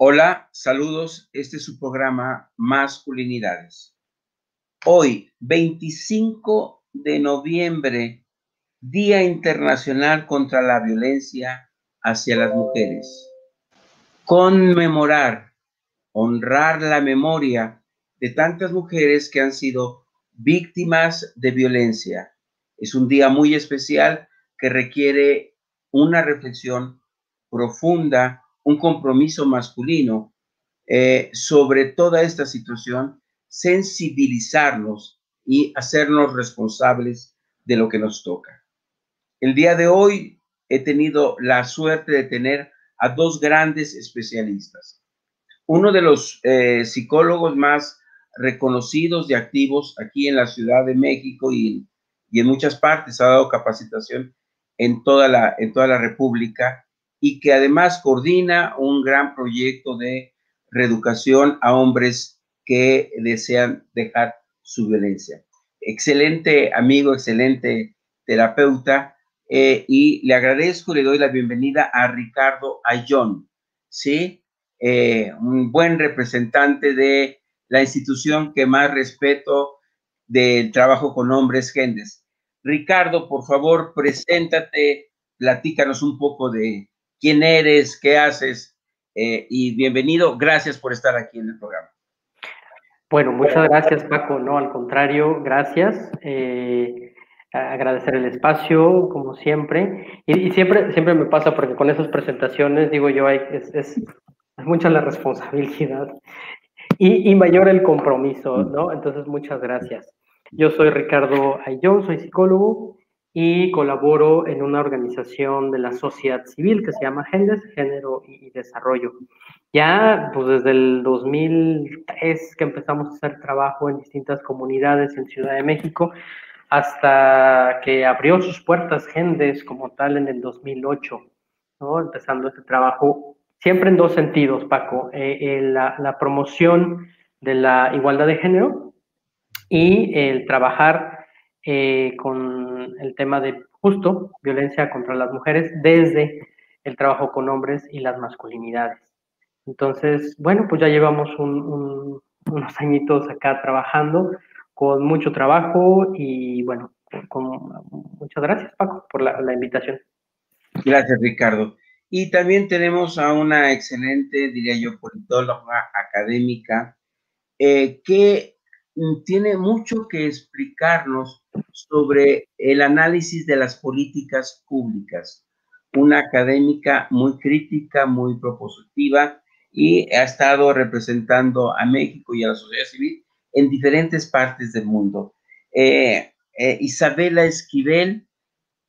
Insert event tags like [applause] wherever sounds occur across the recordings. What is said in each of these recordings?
Hola, saludos. Este es su programa Masculinidades. Hoy, 25 de noviembre, Día Internacional contra la Violencia hacia las Mujeres. Conmemorar, honrar la memoria de tantas mujeres que han sido víctimas de violencia. Es un día muy especial que requiere una reflexión profunda un compromiso masculino eh, sobre toda esta situación, sensibilizarnos y hacernos responsables de lo que nos toca. El día de hoy he tenido la suerte de tener a dos grandes especialistas. Uno de los eh, psicólogos más reconocidos y activos aquí en la Ciudad de México y, y en muchas partes, ha dado capacitación en toda la, en toda la República, y que además coordina un gran proyecto de reeducación a hombres que desean dejar su violencia. Excelente amigo, excelente terapeuta, eh, y le agradezco, le doy la bienvenida a Ricardo Ayón, ¿sí? Eh, un buen representante de la institución que más respeto del trabajo con hombres gendes. Ricardo, por favor, preséntate, platícanos un poco de, quién eres, qué haces eh, y bienvenido. Gracias por estar aquí en el programa. Bueno, muchas gracias Paco. No, al contrario, gracias. Eh, agradecer el espacio, como siempre. Y, siempre, siempre me pasa porque con esas presentaciones, digo yo, es, es, mucha la responsabilidad y, y, mayor el compromiso, ¿no? Entonces, muchas gracias. Yo soy Ricardo Ayón, soy psicólogo y colaboro en una organización de la sociedad civil que se llama GENDES, Género y Desarrollo. Ya pues desde el 2003 que empezamos a hacer trabajo en distintas comunidades en Ciudad de México, hasta que abrió sus puertas GENDES como tal en el 2008, ¿no? empezando este trabajo siempre en dos sentidos, Paco, eh, la, la promoción de la igualdad de género y el trabajar eh, con el tema de justo violencia contra las mujeres desde el trabajo con hombres y las masculinidades. Entonces, bueno, pues ya llevamos unos añitos acá trabajando con mucho trabajo y bueno, muchas gracias Paco por la, invitación. Gracias Ricardo. Y también tenemos a una excelente, diría yo, politóloga académica eh, que tiene mucho que explicarnos sobre el análisis de las políticas públicas. Una académica muy crítica, muy propositiva y ha estado representando a México y a la sociedad civil en diferentes partes del mundo. Eh, eh, Isabela Esquivel,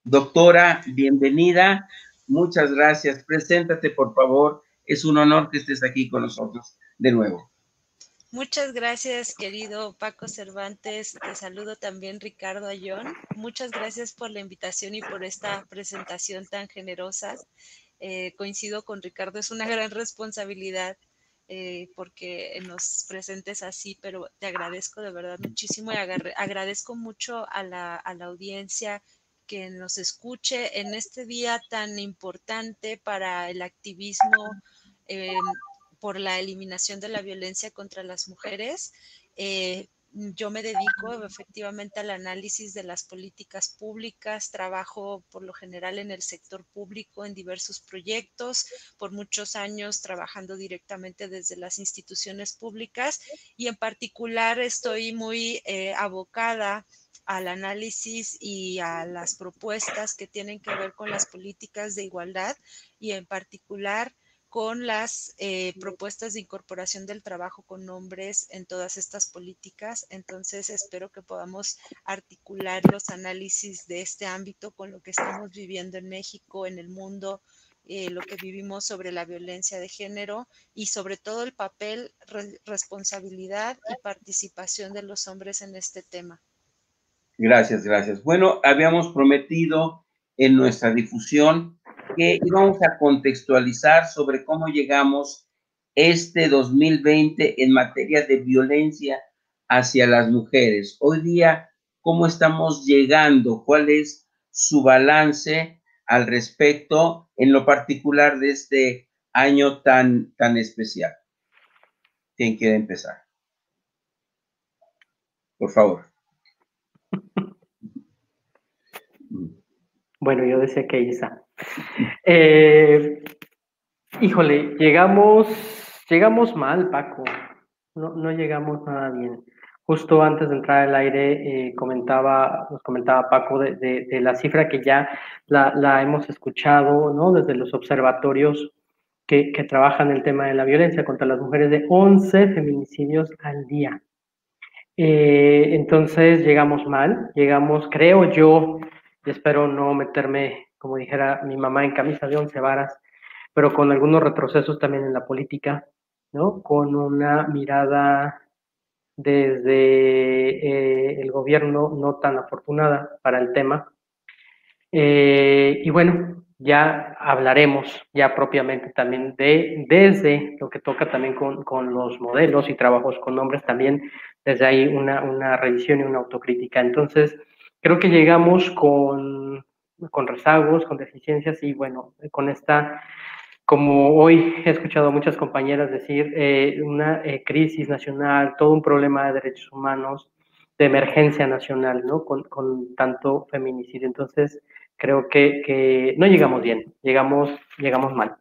doctora, bienvenida. Muchas gracias. Preséntate, por favor. Es un honor que estés aquí con nosotros de nuevo. Muchas gracias, querido Paco Cervantes. Te saludo también, Ricardo Ayón. Muchas gracias por la invitación y por esta presentación tan generosa. Eh, coincido con Ricardo, es una gran responsabilidad eh, porque nos presentes así, pero te agradezco de verdad muchísimo y agradezco mucho a la, audiencia que nos escuche en este día tan importante para el activismo por la eliminación de la violencia contra las mujeres. Eh, yo me dedico efectivamente al análisis de las políticas públicas, trabajo por lo general en el sector público en diversos proyectos, por muchos años trabajando directamente desde las instituciones públicas y en particular estoy muy eh, abocada al análisis y a las propuestas que tienen que ver con las políticas de igualdad y en particular con las eh, propuestas de incorporación del trabajo con hombres en todas estas políticas. Entonces, espero que podamos articular los análisis de este ámbito con lo que estamos viviendo en México, en el mundo, eh, lo que vivimos sobre la violencia de género y sobre todo el papel, responsabilidad y participación de los hombres en este tema. Gracias, gracias. Bueno, habíamos prometido en nuestra difusión que íbamos a contextualizar sobre cómo llegamos este 2020 en materia de violencia hacia las mujeres. Hoy día, ¿cómo estamos llegando? ¿Cuál es su balance al respecto, en lo particular de este año tan, tan especial. ¿Quién quiere empezar? Por favor. Bueno, yo decía que Isa. Eh, híjole, llegamos, llegamos mal, Paco. No, no llegamos nada bien. Justo antes de entrar al aire, eh, comentaba, nos comentaba Paco de, la cifra que ya la, hemos escuchado, ¿no? Desde los observatorios que, que trabajan el tema de la violencia contra las mujeres, de 11 feminicidios al día. Eh, entonces llegamos mal, llegamos, creo yo, y espero no meterme, como dijera mi mamá, en camisa de once varas, pero con algunos retrocesos también en la política, ¿no? Con una mirada desde eh, el gobierno no tan afortunada para el tema. Eh, y bueno, ya hablaremos ya propiamente también de, desde lo que toca también con, con los modelos y trabajos con hombres, también desde ahí una, una revisión y una autocrítica. Entonces, creo que llegamos con, con rezagos, con deficiencias y bueno, con esta, como hoy he escuchado a muchas compañeras decir, eh, una eh, crisis nacional, todo un problema de derechos humanos, de emergencia nacional, ¿no? Con, con tanto feminicidio. Entonces, creo que, que no llegamos bien, llegamos, llegamos mal.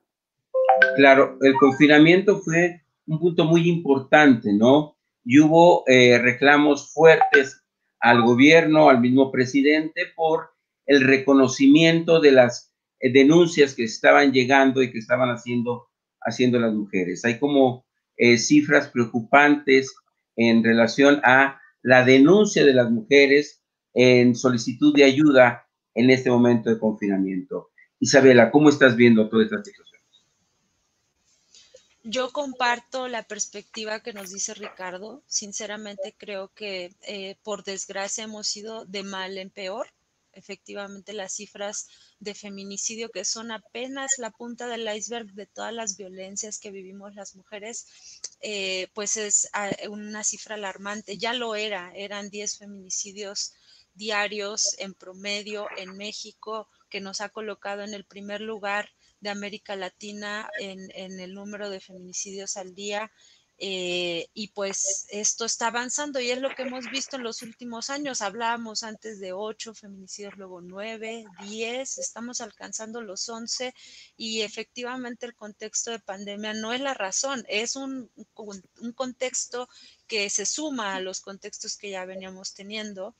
Claro, el confinamiento fue un punto muy importante, ¿no? Y hubo eh, reclamos fuertes al gobierno, al mismo presidente, por el reconocimiento de las eh, denuncias que estaban llegando y que estaban haciendo, haciendo las mujeres. Hay como eh, cifras preocupantes en relación a la denuncia de las mujeres en solicitud de ayuda en este momento de confinamiento. Isabela, ¿cómo estás viendo toda esta situación? Yo comparto la perspectiva que nos dice Ricardo. Sinceramente creo que eh, por desgracia hemos ido de mal en peor. Efectivamente las cifras de feminicidio que son apenas la punta del iceberg de todas las violencias que vivimos las mujeres, eh, pues es ah, una cifra alarmante. Ya lo era, eran 10 feminicidios diarios en promedio en México, que nos ha colocado en el primer lugar de América Latina en, el número de feminicidios al día. Eh, y pues esto está avanzando y es lo que hemos visto en los últimos años. Hablábamos antes de ocho feminicidios, luego nueve, diez, estamos alcanzando los once y efectivamente el contexto de pandemia no es la razón, es un, un contexto que se suma a los contextos que ya veníamos teniendo.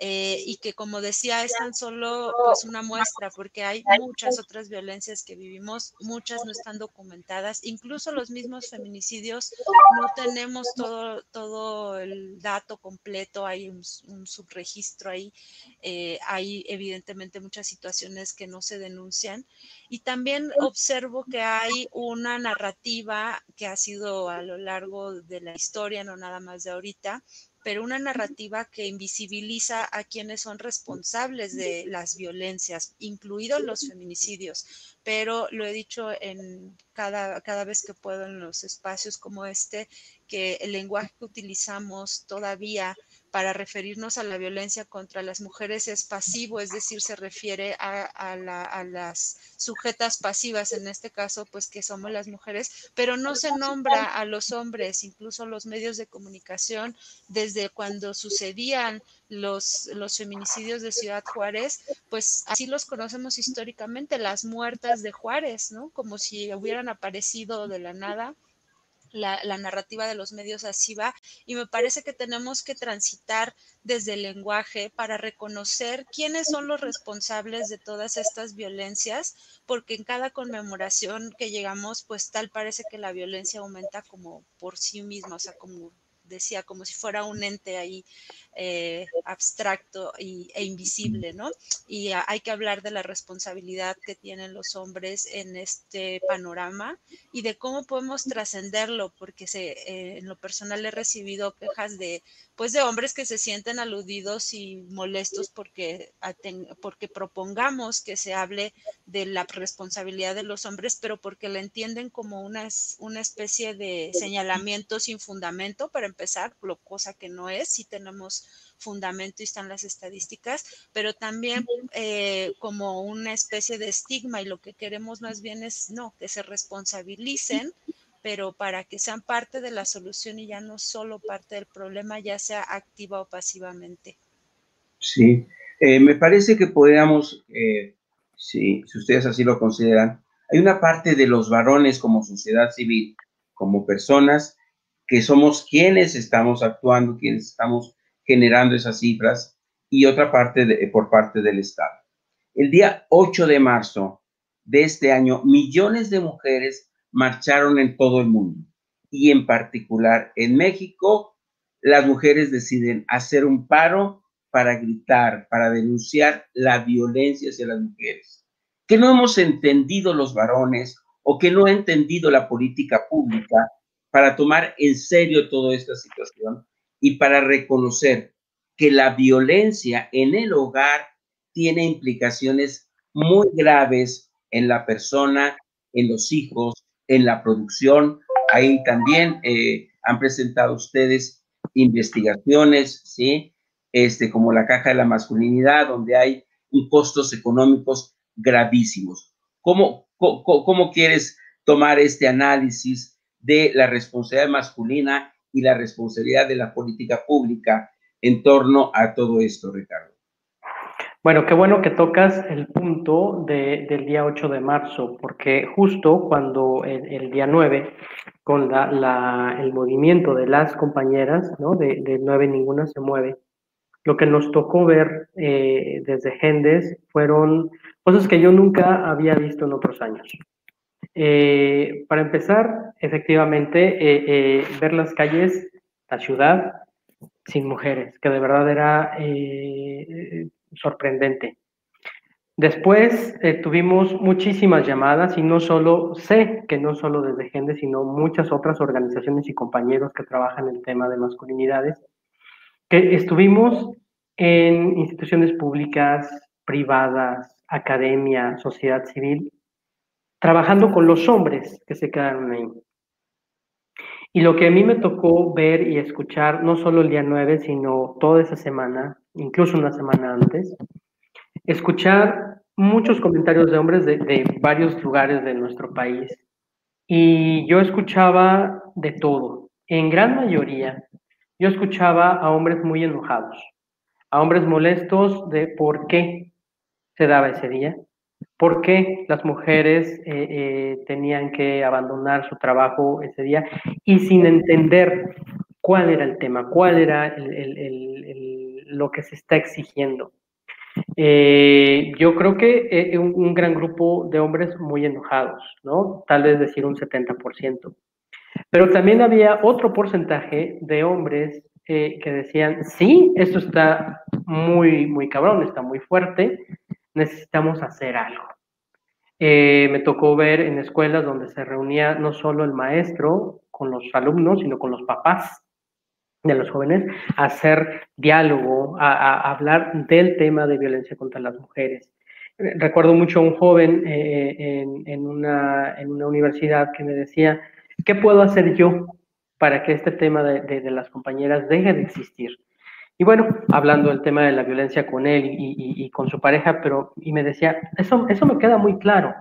Eh, y que como decía es tan solo pues una muestra porque hay muchas otras violencias que vivimos, muchas no están documentadas, incluso los mismos feminicidios no tenemos todo, todo el dato completo, hay un, subregistro ahí, eh, hay evidentemente muchas situaciones que no se denuncian y también observo que hay una narrativa que ha sido a lo largo de la historia, no nada más de ahorita, pero una narrativa que invisibiliza a quienes son responsables de las violencias, incluidos los feminicidios. Pero lo he dicho en cada, cada vez que puedo en los espacios como este, que el lenguaje que utilizamos todavía para referirnos a la violencia contra las mujeres es pasivo, es decir, se refiere a, las sujetas pasivas, en este caso, pues que somos las mujeres, pero no se nombra a los hombres, incluso los medios de comunicación, desde cuando sucedían los, los feminicidios de Ciudad Juárez, pues así los conocemos históricamente, las muertas de Juárez, ¿no? Como si hubieran aparecido de la nada la, narrativa de los medios así va y me parece que tenemos que transitar desde el lenguaje para reconocer quiénes son los responsables de todas estas violencias, porque en cada conmemoración que llegamos, pues tal parece que la violencia aumenta como por sí misma, o sea, como decía, como si fuera un ente ahí eh, abstracto y, e invisible, ¿no? Y hay que hablar de la responsabilidad que tienen los hombres en este panorama y de cómo podemos trascenderlo, porque se, eh, en lo personal he recibido quejas de, pues, de hombres que se sienten aludidos y molestos porque, porque propongamos que se hable de la responsabilidad de los hombres, pero porque la entienden como una, una especie de señalamiento sin fundamento para empezar, lo cosa que no es, si tenemos fundamento y están las estadísticas, pero también eh, como una especie de estigma y lo que queremos más bien es, no, que se responsabilicen, pero para que sean parte de la solución y ya no solo parte del problema, ya sea activa o pasivamente. Sí, eh, me parece que podríamos, eh, si ustedes así lo consideran, hay una parte de los varones como sociedad civil, como personas, que somos quienes estamos actuando, quienes estamos generando esas cifras, y otra parte por parte del Estado. El día 8 de marzo de este año, millones de mujeres marcharon en todo el mundo y en particular en México, las mujeres deciden hacer un paro para gritar, para denunciar la violencia hacia las mujeres. Que no hemos entendido los varones o que no ha entendido la política pública para tomar en serio toda esta situación y para reconocer que la violencia en el hogar tiene implicaciones muy graves en la persona, en los hijos, en la producción. Ahí también eh, han presentado ustedes investigaciones, ¿sí? Este, como la caja de la masculinidad, donde hay costos económicos gravísimos. ¿Cómo, cómo, cómo quieres tomar este análisis de la responsabilidad masculina y la responsabilidad de la política pública en torno a todo esto, Ricardo. Bueno, qué bueno que tocas el punto del día 8 de marzo, porque justo cuando el, día 9, con la, el movimiento de las compañeras, ¿no? de, de 9 ninguna se mueve, lo que nos tocó ver eh, desde Gendes fueron cosas que yo nunca había visto en otros años. Eh, para empezar, efectivamente, eh, eh, ver las calles, la ciudad, sin mujeres, que de verdad era sorprendente. Después tuvimos muchísimas llamadas y no solo, sé que no solo desde Gente, sino muchas otras organizaciones y compañeros que trabajan el tema de masculinidades, que estuvimos en instituciones públicas, privadas, academia, sociedad civil, trabajando con los hombres que se quedaron ahí. Y lo que a mí me tocó ver y escuchar, no solo el día 9, sino toda esa semana, incluso una semana antes, escuchar muchos comentarios de hombres de, de varios lugares de nuestro país. Y yo escuchaba de todo. En gran mayoría, yo escuchaba a hombres muy enojados, a hombres molestos de por qué se daba ese día, por qué las mujeres eh, eh, tenían que abandonar su trabajo ese día y sin entender cuál era el tema, cuál era lo que se está exigiendo. Eh, yo creo que un, un, gran grupo de hombres muy enojados, ¿no? Tal vez decir un 70%. Pero también había otro porcentaje de hombres que decían, sí, esto está muy, muy cabrón, está muy fuerte, necesitamos hacer algo. Eh, me tocó ver en escuelas donde se reunía no solo el maestro con los alumnos, sino con los papás de los jóvenes, hacer diálogo, a, hablar del tema de violencia contra las mujeres. Recuerdo mucho a un joven eh, en, una, en, una, universidad que me decía, ¿qué puedo hacer yo para que este tema de, de las compañeras deje de existir? Y bueno, hablando del tema de la violencia con él y, con su pareja, pero y me decía, eso, eso me queda muy claro.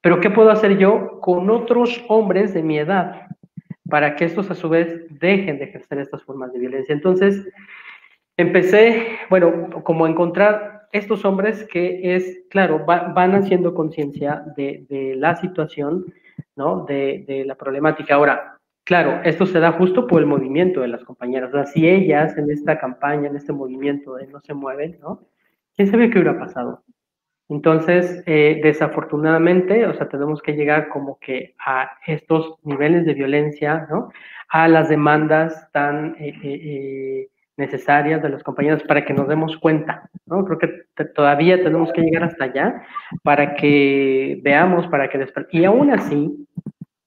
Pero ¿qué puedo hacer yo con otros hombres de mi edad para que estos a su vez dejen de ejercer estas formas de violencia? Entonces, empecé, bueno, como a encontrar estos hombres que es, claro, van haciendo conciencia de, la situación, ¿no? De, de la problemática. Ahora, Claro, esto se da justo por el movimiento de las compañeras. O sea, si ellas en esta campaña, en este movimiento no se mueven, ¿no? ¿Quién sabe qué hubiera pasado? Entonces, eh, desafortunadamente, o sea, tenemos que llegar como que a estos niveles de violencia, ¿no? A las demandas tan eh, eh, necesarias de las compañeras para que nos demos cuenta, ¿no? Creo que todavía tenemos que llegar hasta allá para que veamos, para que... Y aún así,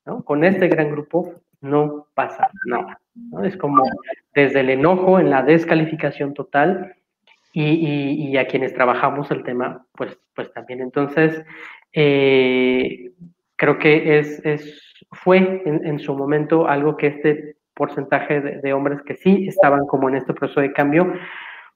¿no? Con este gran grupo, no pasa nada. ¿no? Es como desde el enojo en la descalificación total y, a quienes trabajamos el tema, pues, pues también. Entonces, eh, creo que es, es fue en, su momento algo que este porcentaje de, hombres que sí estaban como en este proceso de cambio,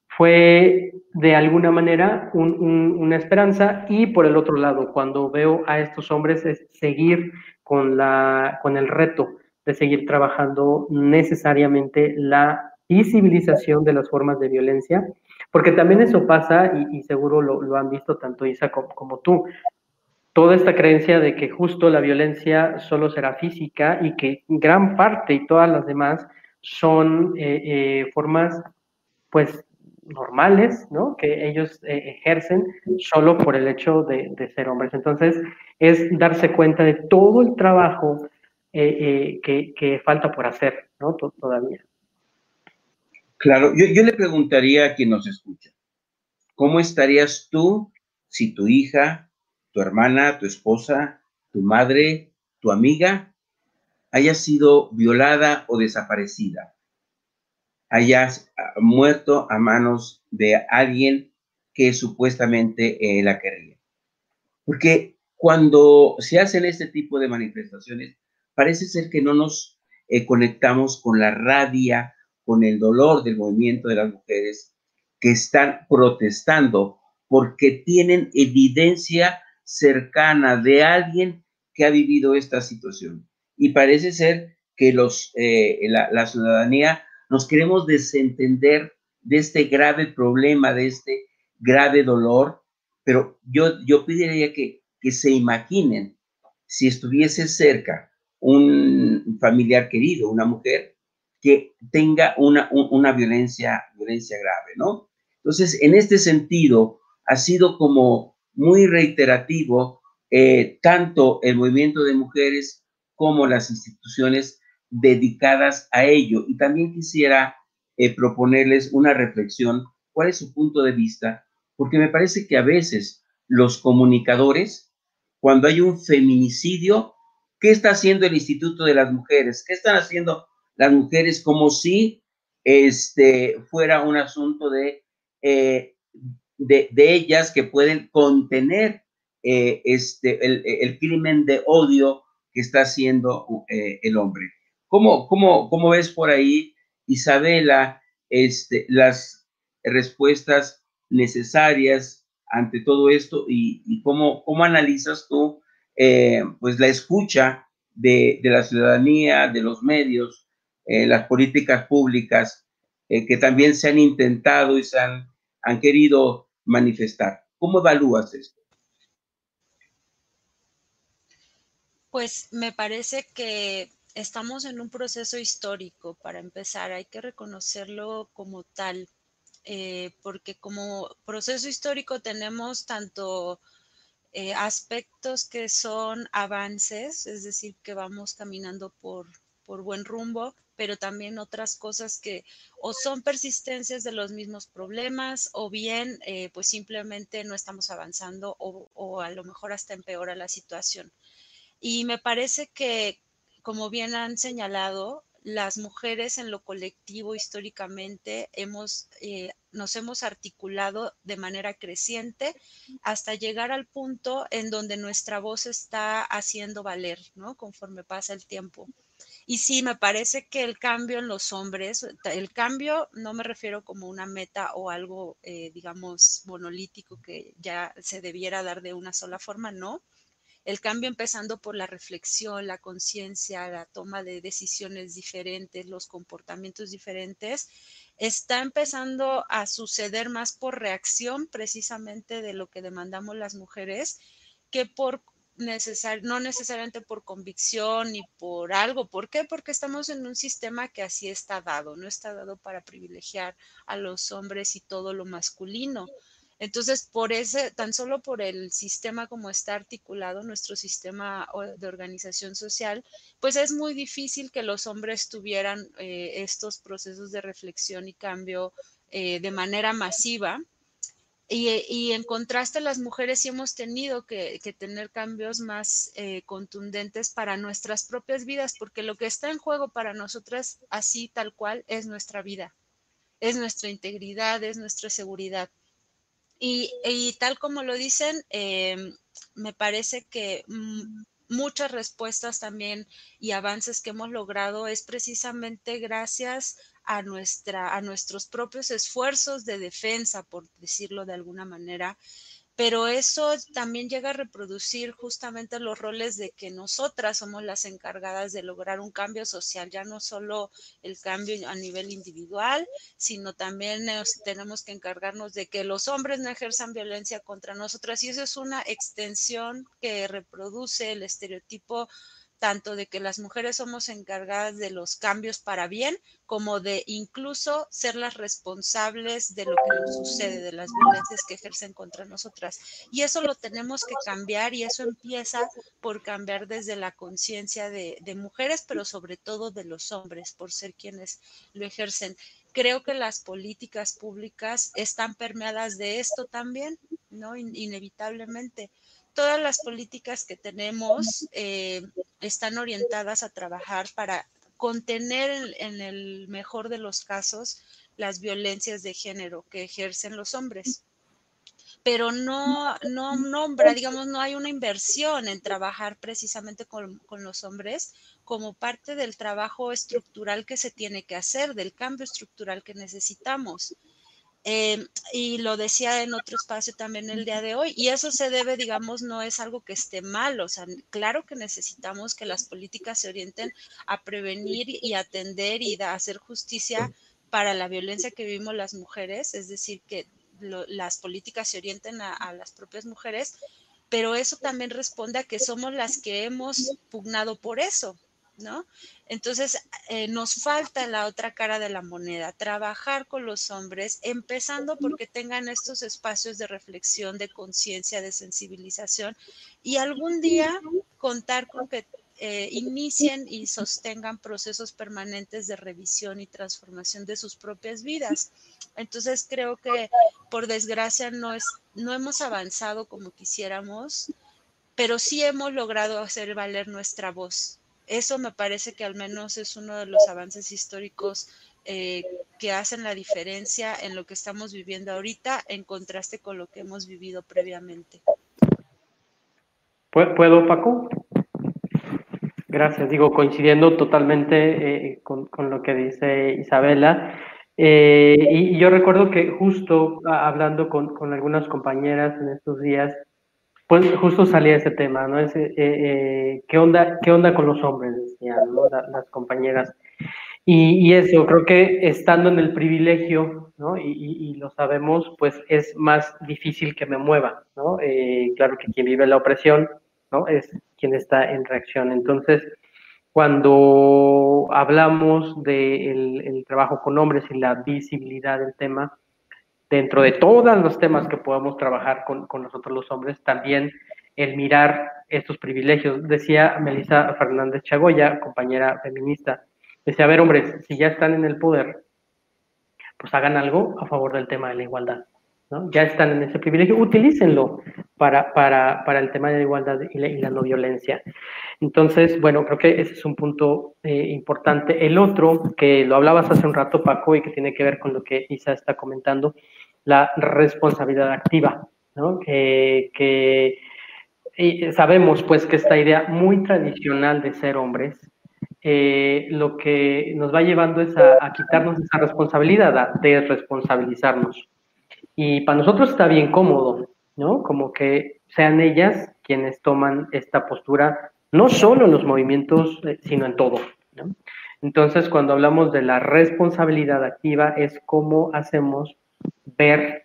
fue de alguna manera una esperanza y por el otro lado, cuando veo a estos hombres es seguir con, la, con el reto de seguir trabajando necesariamente la visibilización de las formas de violencia, porque también eso pasa, y, seguro lo, han visto tanto Isa como, tú, toda esta creencia de que justo la violencia solo será física y que gran parte y todas las demás son eh, eh, formas, pues, normales, ¿no? Que ellos eh, ejercen solo por el hecho de, ser hombres. Entonces, es darse cuenta de todo el trabajo que, que, falta por hacer, ¿no? Todavía. Claro, yo, le preguntaría a quien nos escucha, ¿cómo estarías tú si tu hija, tu hermana, tu esposa, tu madre, tu amiga haya sido violada o desaparecida? Hayas ah, muerto a manos de alguien que supuestamente eh, la quería. Porque cuando se hacen este tipo de manifestaciones, parece ser que no nos eh, conectamos con la rabia, con el dolor del movimiento de las mujeres que están protestando porque tienen evidencia cercana de alguien que ha vivido esta situación. Y parece ser que los, eh, la, ciudadanía nos queremos desentender de este grave problema, de este grave dolor, pero yo, yo pediría que, que se imaginen si estuviese cerca un familiar querido, una mujer, que tenga una, una violencia, violencia grave, ¿no? Entonces, en este sentido, ha sido como muy reiterativo eh, tanto el movimiento de mujeres como las instituciones dedicadas a ello. Y también quisiera eh, proponerles una reflexión, cuál es su punto de vista, porque me parece que a veces los comunicadores, cuando hay un feminicidio, ¿qué está haciendo el Instituto de las Mujeres? ¿Qué están haciendo las mujeres como si este, fuera un asunto de, eh, de, ellas que pueden contener eh, este, el, crimen de odio que está haciendo eh, el hombre. ¿Cómo, cómo, cómo ves por ahí, Isabela, este, las respuestas necesarias ante todo esto y, cómo, cómo analizas tú pues la escucha de, de, la ciudadanía, de los medios, eh, las políticas públicas eh, que también se han intentado y se han, han querido manifestar. ¿Cómo evalúas esto? Pues me parece que estamos en un proceso histórico, para empezar, hay que reconocerlo como tal, eh, porque como proceso histórico tenemos tanto aspectos que son avances, es decir, que vamos caminando por, por buen rumbo, pero también otras cosas que o son persistencias de los mismos problemas o bien eh, pues simplemente no estamos avanzando o, o, a lo mejor hasta empeora la situación. Y me parece que, como bien han señalado, las mujeres en lo colectivo históricamente hemos, eh, nos hemos articulado de manera creciente hasta llegar al punto en donde nuestra voz está haciendo valer, ¿no? Conforme pasa el tiempo. Y sí, me parece que el cambio en los hombres, el cambio no me refiero como una meta o algo, eh, digamos, monolítico que ya se debiera dar de una sola forma, no. El cambio empezando por la reflexión, la conciencia, la toma de decisiones diferentes, los comportamientos diferentes, está empezando a suceder más por reacción precisamente de lo que demandamos las mujeres que por no necesariamente por convicción ni por algo. ¿Por qué? Porque estamos en un sistema que así está dado, no está dado para privilegiar a los hombres y todo lo masculino. Entonces, por ese, tan solo por el sistema como está articulado, nuestro sistema de organización social, pues es muy difícil que los hombres tuvieran eh, estos procesos de reflexión y cambio eh, de manera masiva y, en contraste, las mujeres sí hemos tenido que, tener cambios más eh, contundentes para nuestras propias vidas, porque lo que está en juego para nosotras, así tal cual, es nuestra vida, es nuestra integridad, es nuestra seguridad. Y, tal como lo dicen, em, me parece que muchas respuestas también y avances que hemos logrado es precisamente gracias a, nuestra, a nuestros propios esfuerzos de defensa, por decirlo de alguna manera, pero eso también llega a reproducir justamente los roles de que nosotras somos las encargadas de lograr un cambio social, ya no solo el cambio a nivel individual, sino también tenemos que encargarnos de que los hombres no ejerzan violencia contra nosotras. Y eso es una extensión que reproduce el estereotipo tanto de que las mujeres somos encargadas de los cambios para bien, como de incluso ser las responsables de lo que nos sucede, de las violencias que ejercen contra nosotras. Y eso lo tenemos que cambiar y eso empieza por cambiar desde la conciencia de, mujeres, pero sobre todo de los hombres, por ser quienes lo ejercen. Creo que las políticas públicas están permeadas de esto también, ¿no? inevitablemente todas las políticas que tenemos eh, están orientadas a trabajar para contener en, el mejor de los casos las violencias de género que ejercen los hombres. Pero no, no nombra, digamos, no hay una inversión en trabajar precisamente con, con los hombres como parte del trabajo estructural que se tiene que hacer, del cambio estructural que necesitamos. Eh, y lo decía en otro espacio también el día de hoy, y eso se debe, digamos, no es algo que esté mal, o sea, claro que necesitamos que las políticas se orienten a prevenir y atender y hacer justicia para la violencia que vivimos las mujeres, es decir, que las políticas se orienten a las propias mujeres, pero eso también responde a que somos las que hemos pugnado por eso, ¿no? Entonces, eh, nos falta la otra cara de la moneda, trabajar con los hombres, empezando porque tengan estos espacios de reflexión, de conciencia, de sensibilización y algún día contar con que eh, inicien y sostengan procesos permanentes de revisión y transformación de sus propias vidas. Entonces, creo que por desgracia no, es, no hemos avanzado como quisiéramos, pero sí hemos logrado hacer valer nuestra voz eso me parece que al menos es uno de los avances históricos eh, que hacen la diferencia en lo que estamos viviendo ahorita en contraste con lo que hemos vivido previamente. ¿Puedo, Paco? Gracias. Digo, coincidiendo totalmente eh, con, lo que dice Isabela. Eh, y, yo recuerdo que justo hablando con, con algunas compañeras en estos días, pues justo salía ese tema, ¿no? Eh, eh, ¿qué, onda, ¿Qué onda con los hombres? Decían, ¿no? las compañeras. Y, y, eso, creo que estando en el privilegio, ¿no? Y, y, lo sabemos, pues es más difícil que me mueva, ¿no? Eh, claro que quien vive la opresión, ¿no? Es quien está en reacción. Entonces, cuando hablamos del de el trabajo con hombres y la visibilidad del tema, dentro de todos los temas que podamos trabajar con, nosotros los hombres, también el mirar estos privilegios. Decía Melissa Fernández Chagoya, compañera feminista, decía, a ver, hombres, si ya están en el poder, pues hagan algo a favor del tema de la igualdad. ¿no? Ya están en ese privilegio, utilícenlo para, para, para el tema de la igualdad y la, y la, no violencia. Entonces, bueno, creo que ese es un punto eh, importante. El otro, que lo hablabas hace un rato, Paco, y que tiene que ver con lo que Isa está comentando, la responsabilidad activa, ¿no? que sabemos pues que esta idea muy tradicional de ser hombres, eh, lo que nos va llevando es a, quitarnos esa responsabilidad, de responsabilizarnos. Y para nosotros está bien cómodo, ¿no? Como que sean ellas quienes toman esta postura, no solo en los movimientos, eh, sino en todo. Entonces, cuando hablamos de la responsabilidad activa, es cómo hacemos ver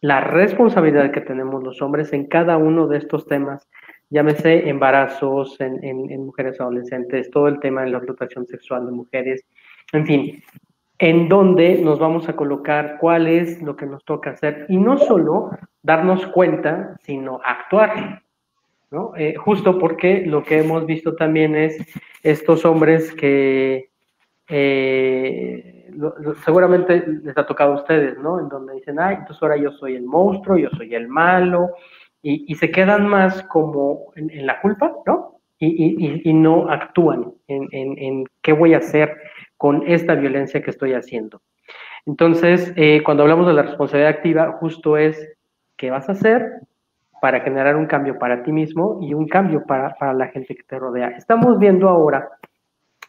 la responsabilidad que tenemos los hombres en cada uno de estos temas, llámese embarazos en, en, mujeres adolescentes, todo el tema de la explotación sexual de mujeres, en fin, en dónde nos vamos a colocar, cuál es lo que nos toca hacer, y no solo darnos cuenta, sino actuar, ¿no? Eh, justo porque lo que hemos visto también es estos hombres que eh, seguramente les ha tocado a ustedes, ¿no? En donde dicen, ay, entonces ahora yo soy el monstruo, yo soy el malo, y, se quedan más como en, la culpa, ¿no? Y, no actúan en, en, qué voy a hacer con esta violencia que estoy haciendo. Entonces, eh, cuando hablamos de la responsabilidad activa, justo es qué vas a hacer para generar un cambio para ti mismo y un cambio para, para la gente que te rodea. Estamos viendo ahora,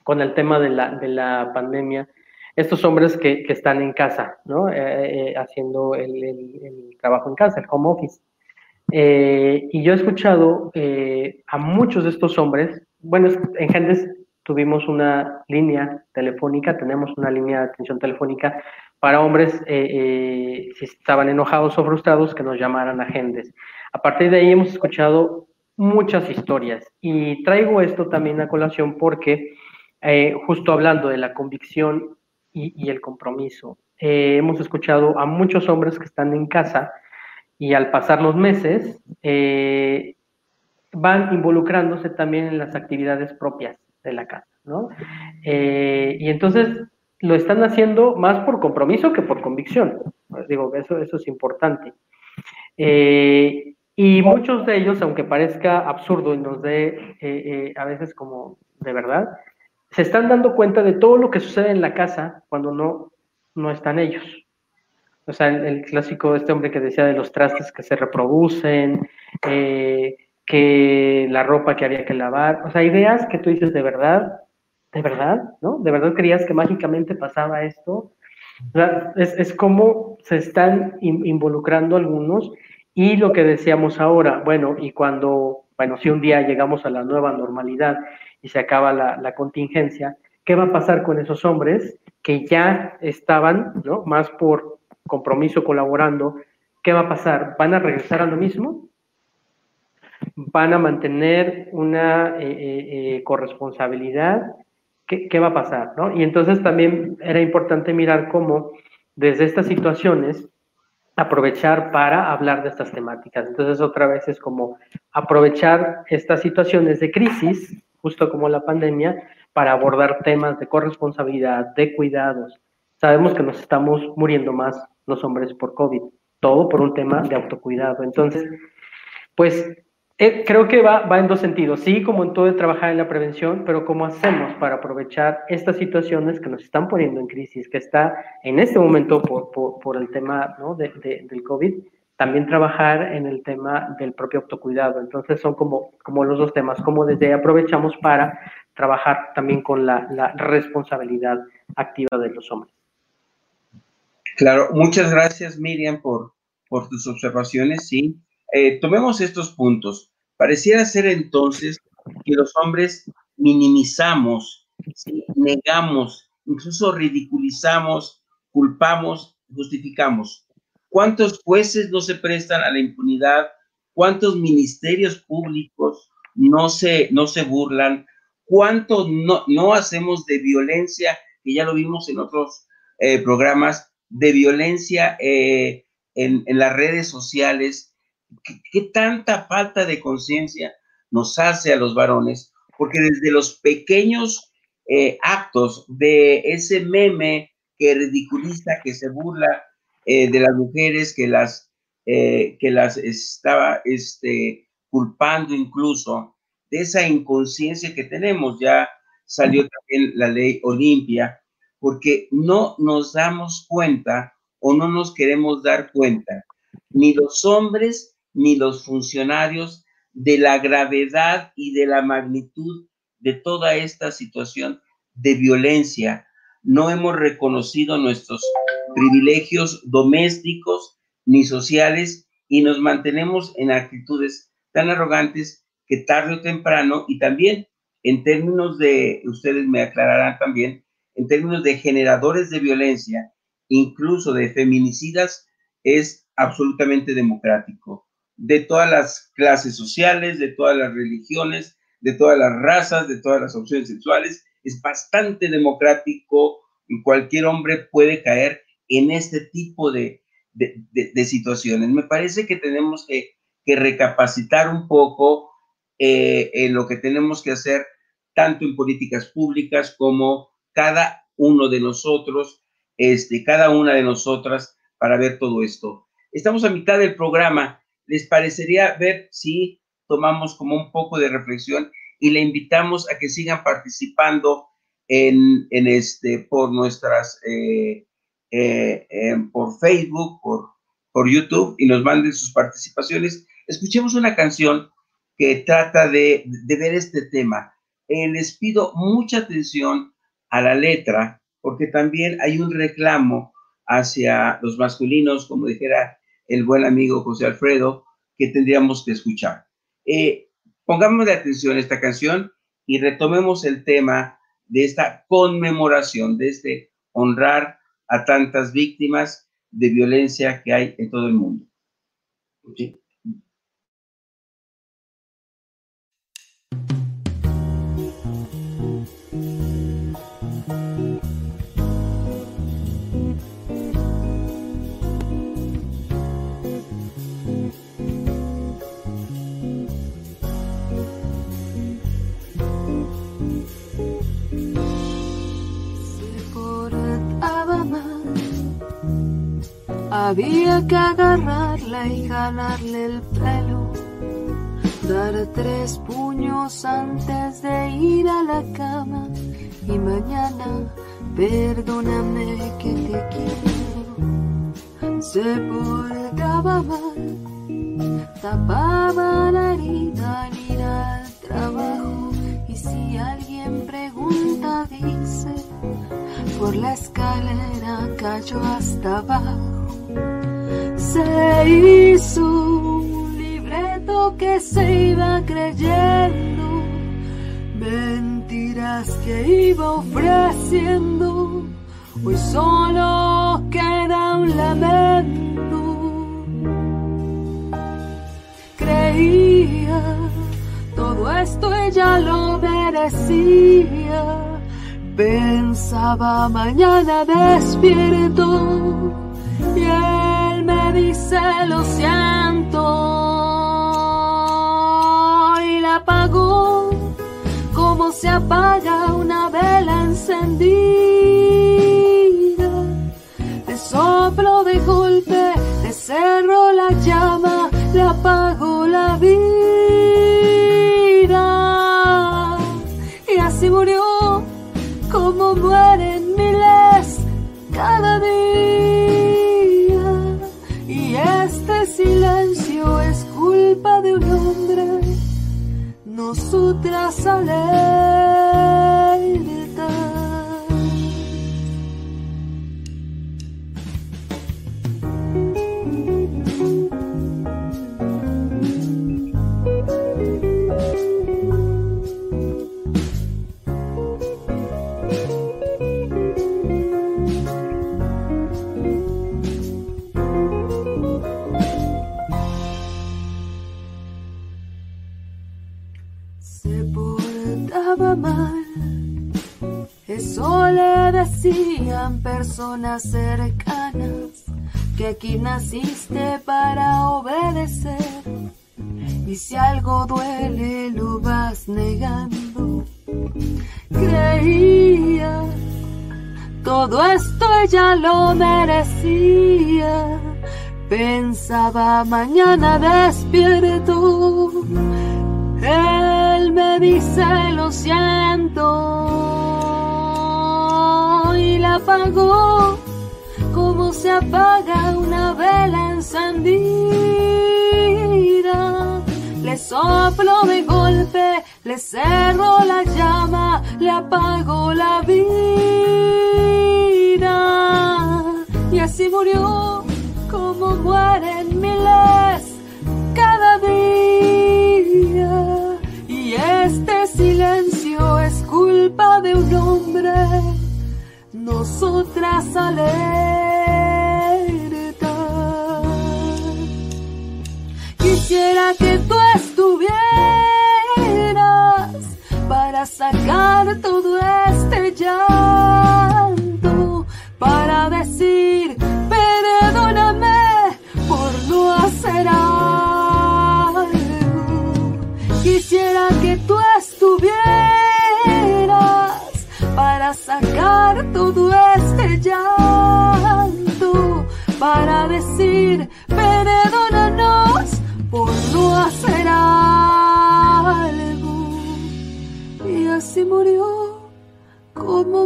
con el tema de la, de la pandemia, estos hombres que, que están en casa, ¿no? Eh, eh, haciendo el, el, trabajo en casa, el home office. Eh, y yo he escuchado a muchos de estos hombres, bueno, en Gendes tuvimos una línea telefónica, tenemos una línea de atención telefónica para hombres si estaban enojados o frustrados que nos llamaran a Gendes. A partir de ahí hemos escuchado muchas historias y traigo esto también a colación porque justo hablando de la convicción y, el compromiso. Eh, hemos escuchado a muchos hombres que están en casa y al pasar los meses eh, van involucrándose también en las actividades propias de la casa, ¿no? Eh, y entonces lo están haciendo más por compromiso que por convicción. Pues digo, eso, eso es importante. y muchos de ellos, aunque parezca absurdo y nos dé a veces como de verdad, se están dando cuenta de todo lo que sucede en la casa cuando no, no están ellos. O sea, el, clásico de este hombre que decía de los trastes que se reproducen, eh, que la ropa que había que lavar, o sea, ideas que tú dices de verdad, de verdad, ¿no? ¿De verdad creías que mágicamente pasaba esto? Es, es como se están involucrando algunos y lo que decíamos ahora, bueno, y cuando, bueno, si un día llegamos a la nueva normalidad y se acaba la, contingencia, ¿qué va a pasar con esos hombres que ya estaban, ¿no? Más por compromiso colaborando, ¿qué va a pasar? ¿Van a regresar a lo mismo? ¿Van a mantener una eh, eh, eh, corresponsabilidad? ¿Qué, ¿Qué, va a pasar? ¿no? Y entonces también era importante mirar cómo desde estas situaciones aprovechar para hablar de estas temáticas. Entonces otra vez es como aprovechar estas situaciones de crisis justo como la pandemia, para abordar temas de corresponsabilidad, de cuidados. Sabemos que nos estamos muriendo más los hombres por COVID, todo por un tema de autocuidado. Entonces, pues eh, creo que va, va en dos sentidos, sí, como en todo de trabajar en la prevención, pero cómo hacemos para aprovechar estas situaciones que nos están poniendo en crisis, que está en este momento por, por, el tema ¿no? de, del COVID, también trabajar en el tema del propio autocuidado. Entonces son como, como los dos temas, como desde aprovechamos para trabajar también con la, responsabilidad activa de los hombres. Claro, muchas gracias Miriam por, por tus observaciones. Sí, eh, tomemos estos puntos. Pareciera ser entonces que los hombres minimizamos, negamos, incluso ridiculizamos, culpamos, justificamos. ¿Cuántos jueces no se prestan a la impunidad? ¿Cuántos ministerios públicos no se, no se burlan? ¿Cuánto no, no hacemos de violencia, que ya lo vimos en otros eh, programas, de violencia eh, en, las redes sociales? ¿Qué, tanta falta de conciencia nos hace a los varones? Porque desde los pequeños eh, actos de ese meme que ridiculiza, que se burla eh, de las mujeres que las, eh, que las estaba este, culpando incluso de esa inconsciencia que tenemos. Ya salió también la ley Olimpia, porque no nos damos cuenta o no nos queremos dar cuenta, ni los hombres ni los funcionarios, de la gravedad y de la magnitud de toda esta situación de violencia. No hemos reconocido nuestros privilegios domésticos ni sociales y nos mantenemos en actitudes tan arrogantes que tarde o temprano y también en términos de, ustedes me aclararán también, en términos de generadores de violencia, incluso de feminicidas, es absolutamente democrático. De todas las clases sociales, de todas las religiones, de todas las razas, de todas las opciones sexuales, es bastante democrático y cualquier hombre puede caer en este tipo de, situaciones. Me parece que tenemos que, recapacitar un poco eh, en lo que tenemos que hacer, tanto en políticas públicas como cada uno de nosotros, este, cada una de nosotras, para ver todo esto. Estamos a mitad del programa. ¿Les parecería ver si tomamos como un poco de reflexión y le invitamos a que sigan participando en, este, por nuestras eh, eh, por Facebook, por, por YouTube y nos manden sus participaciones. escuchemos una canción que trata de, de ver este tema. Eh, les pido mucha atención a la letra, porque también hay un reclamo hacia los masculinos, como dijera el buen amigo José Alfredo, que tendríamos que escuchar. Eh, pongamos de atención esta canción y retomemos el tema de esta conmemoración, de este honrar a tantas víctimas de violencia que hay en todo el mundo. Había que agarrarla y jalarle el pelo, dar tres puños antes de ir a la cama. Y mañana perdóname que te quiero. Se portaba mal, tapaba la herida al ir al trabajo. Y si alguien pregunta dice por la escalera cayó hasta abajo se hizo un libreto que se iba creyendo, mentiras que iba ofreciendo, hoy solo queda un lamento. Creía todo esto ella lo merecía, pensaba mañana despierto y él me dice lo siento y la apagó. Como se apaga una vela encendida. De soplo de golpe, de cerro la llama, le apagó nosotras personas cercanas que aquí naciste para obedecer. Y si algo duele lo vas negando. Creía, todo esto ella lo merecía. Pensaba mañana despierto. Él me dice lo siento la apagó como se apaga una vela encendida. Le soplo de golpe, le cerró la llama, le apagó la vida. Y así murió como mueren miles cada día. Y este silencio es culpa de un hombre nosotras alerta. Quisiera que tú estuvieras para sacar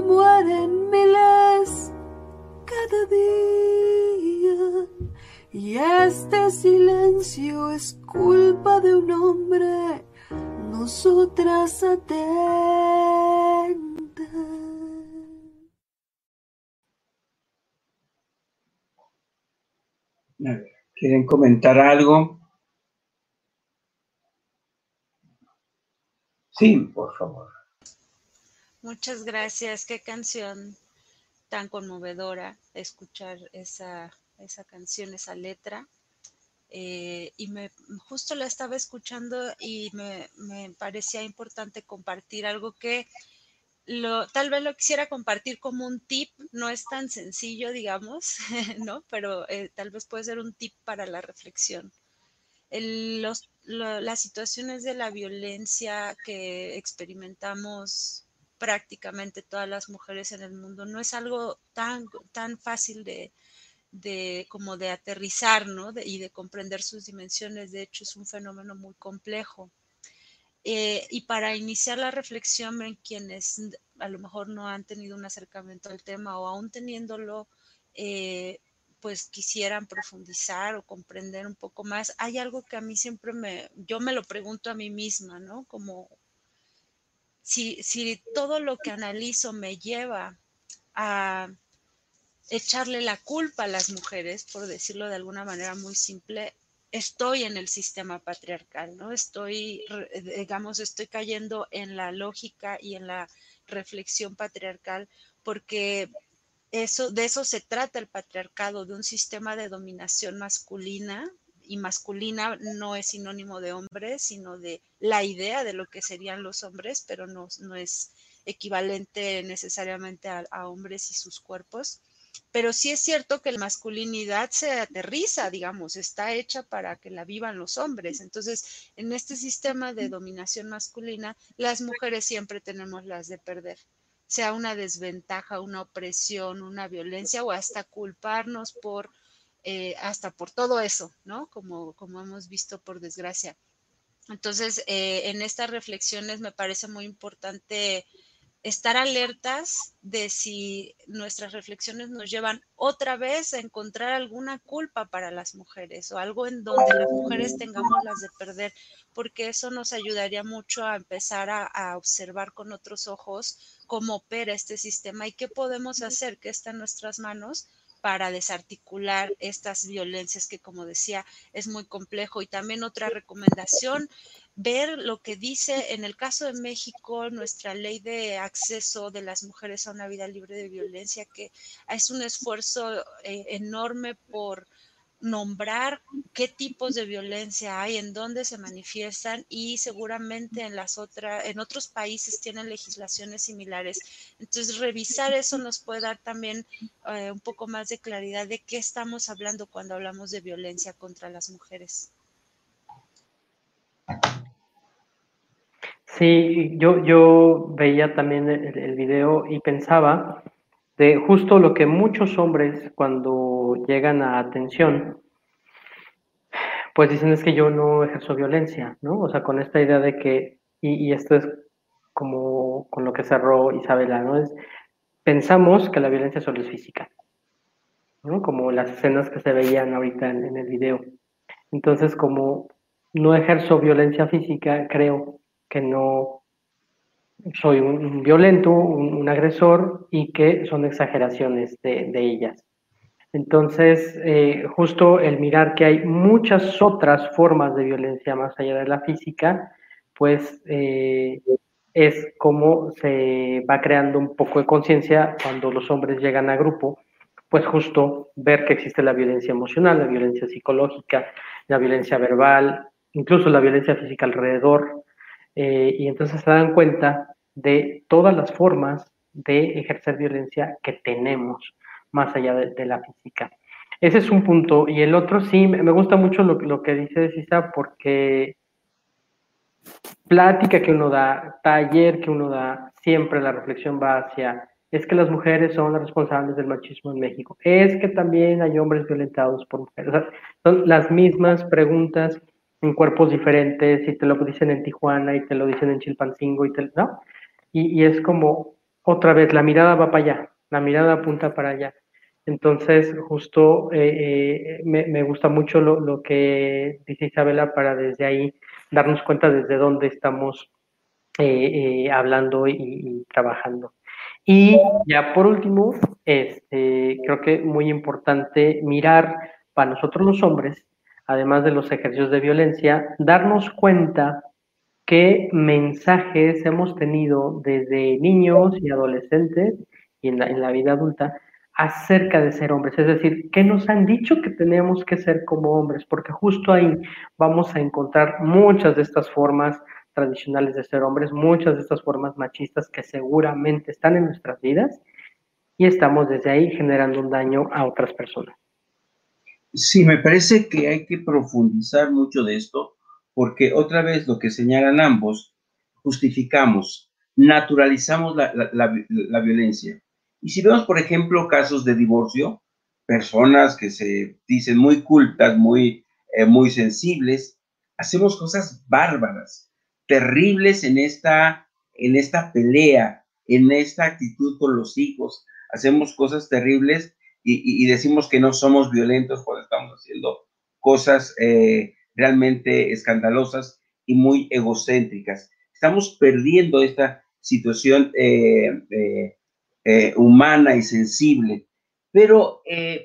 mueren miles cada día. Y este silencio es culpa nosotras atentas. ¿Quieren comentar algo? Sí, por favor. Muchas gracias. Qué canción tan conmovedora escuchar esa, esa canción, esa letra. Eh, y me justo la estaba escuchando y me, me, parecía importante compartir algo que tal vez lo quisiera compartir como un tip, no es tan sencillo, digamos, [laughs] ¿no? Pero eh, tal vez puede ser un tip para la reflexión. Las situaciones de la violencia que experimentamos prácticamente todas las mujeres en el mundo no es algo tan, tan fácil de, de como de aterrizar ¿no? y de comprender sus dimensiones. De hecho, es un fenómeno muy complejo. Eh, y para iniciar la reflexión en quienes a lo mejor no han tenido un acercamiento al tema o aún teniéndolo, eh, pues quisieran profundizar o comprender un poco más, hay algo que a mí siempre me, yo me lo pregunto a mí misma, ¿no? Como si, todo lo que analizo me lleva a echarle la culpa a las mujeres, por decirlo de alguna manera muy simple, estoy en el sistema patriarcal, ¿no? Estoy, digamos, estoy cayendo en la lógica y en la reflexión patriarcal porque eso, de eso se trata el patriarcado, de un sistema de dominación masculina y masculina no es sinónimo de hombre, sino de la idea de lo que serían los hombres, pero no, no es equivalente necesariamente a, a hombres y sus cuerpos pero sí es cierto que la masculinidad se aterriza, digamos, está hecha para que la vivan los hombres. Entonces, en este sistema de dominación masculina, las mujeres siempre tenemos las de perder, sea una desventaja, una opresión, una violencia o hasta culparnos por, eh, hasta por todo eso, ¿no? Como, como hemos visto por desgracia. Entonces, eh, en estas reflexiones me parece muy importante estar alertas de si nuestras reflexiones nos llevan otra vez a encontrar alguna culpa para las mujeres o algo en donde las mujeres tengamos las de perder, porque eso nos ayudaría mucho a empezar a, a observar con otros ojos cómo opera este sistema y qué podemos hacer, que está en nuestras manos para desarticular estas violencias que, como decía, es muy complejo. Y también otra recomendación, ver lo que dice en el caso de México nuestra ley de acceso de las mujeres a una vida libre de violencia, que es un esfuerzo eh, enorme por nombrar qué tipos de violencia hay, en dónde se manifiestan y seguramente en las otras, en otros países tienen legislaciones similares. Entonces, revisar eso nos puede dar también eh, un poco más de claridad de qué estamos hablando cuando hablamos de violencia contra las mujeres. Sí, yo, yo veía también el, el video y pensaba de justo lo que muchos hombres cuando llegan a atención, pues dicen es que yo no ejerzo violencia, ¿no? O sea, con esta idea de que, y, esto es como con lo que cerró Isabela, ¿no? Es, pensamos que la violencia solo es física, ¿no? Como las escenas que se veían ahorita en el video. Entonces, como no ejerzo violencia física, creo que no soy un violento, un, agresor y que son exageraciones de, de ellas. Entonces, eh, justo el mirar que hay muchas otras formas de violencia más allá de la física, pues eh, es como se va creando un poco de conciencia cuando los hombres llegan a grupo, pues justo ver que existe la violencia emocional, la violencia psicológica, la violencia verbal, incluso la violencia física alrededor, eh, y entonces se dan cuenta de todas las formas de ejercer violencia que tenemos más allá de, la física. Ese es un punto. Y el otro sí, me gusta mucho lo, lo que dice Cisa porque plática que uno da, taller que uno da, siempre la reflexión va hacia, es que las mujeres son las responsables del machismo en México, es que también hay hombres violentados por mujeres. Son las mismas preguntas en cuerpos diferentes y te lo dicen en Tijuana y te lo dicen en Chilpancingo y te, ¿no? Y, es como otra vez, la mirada va para allá, la mirada apunta para allá. Entonces, justo eh, eh, me, me, gusta mucho lo, lo, que dice Isabela para desde ahí darnos cuenta desde dónde estamos eh, hablando y, trabajando. Y ya por último, este, creo que muy importante mirar para nosotros los hombres, además de los ejercicios de violencia, darnos cuenta qué mensajes hemos tenido desde niños y adolescentes y en la, vida adulta acerca de ser hombres, es decir, qué nos han dicho que tenemos que ser como hombres, porque justo ahí vamos a encontrar muchas de estas formas tradicionales de ser hombres, muchas de estas formas machistas que seguramente están en nuestras vidas y estamos desde ahí generando un daño a otras personas. Sí, me parece que hay que profundizar mucho de esto porque otra vez lo que señalan ambos, justificamos, naturalizamos la, violencia. Y si vemos, por ejemplo, casos de divorcio, personas que se dicen muy cultas, muy, eh, muy sensibles, hacemos cosas bárbaras, terribles en esta, en esta pelea, en esta actitud con los hijos. Hacemos cosas terribles y, decimos que no somos violentos cuando estamos haciendo cosas eh, realmente escandalosas y muy egocéntricas. Estamos perdiendo esta situación eh, eh, eh, humana y sensible. Pero,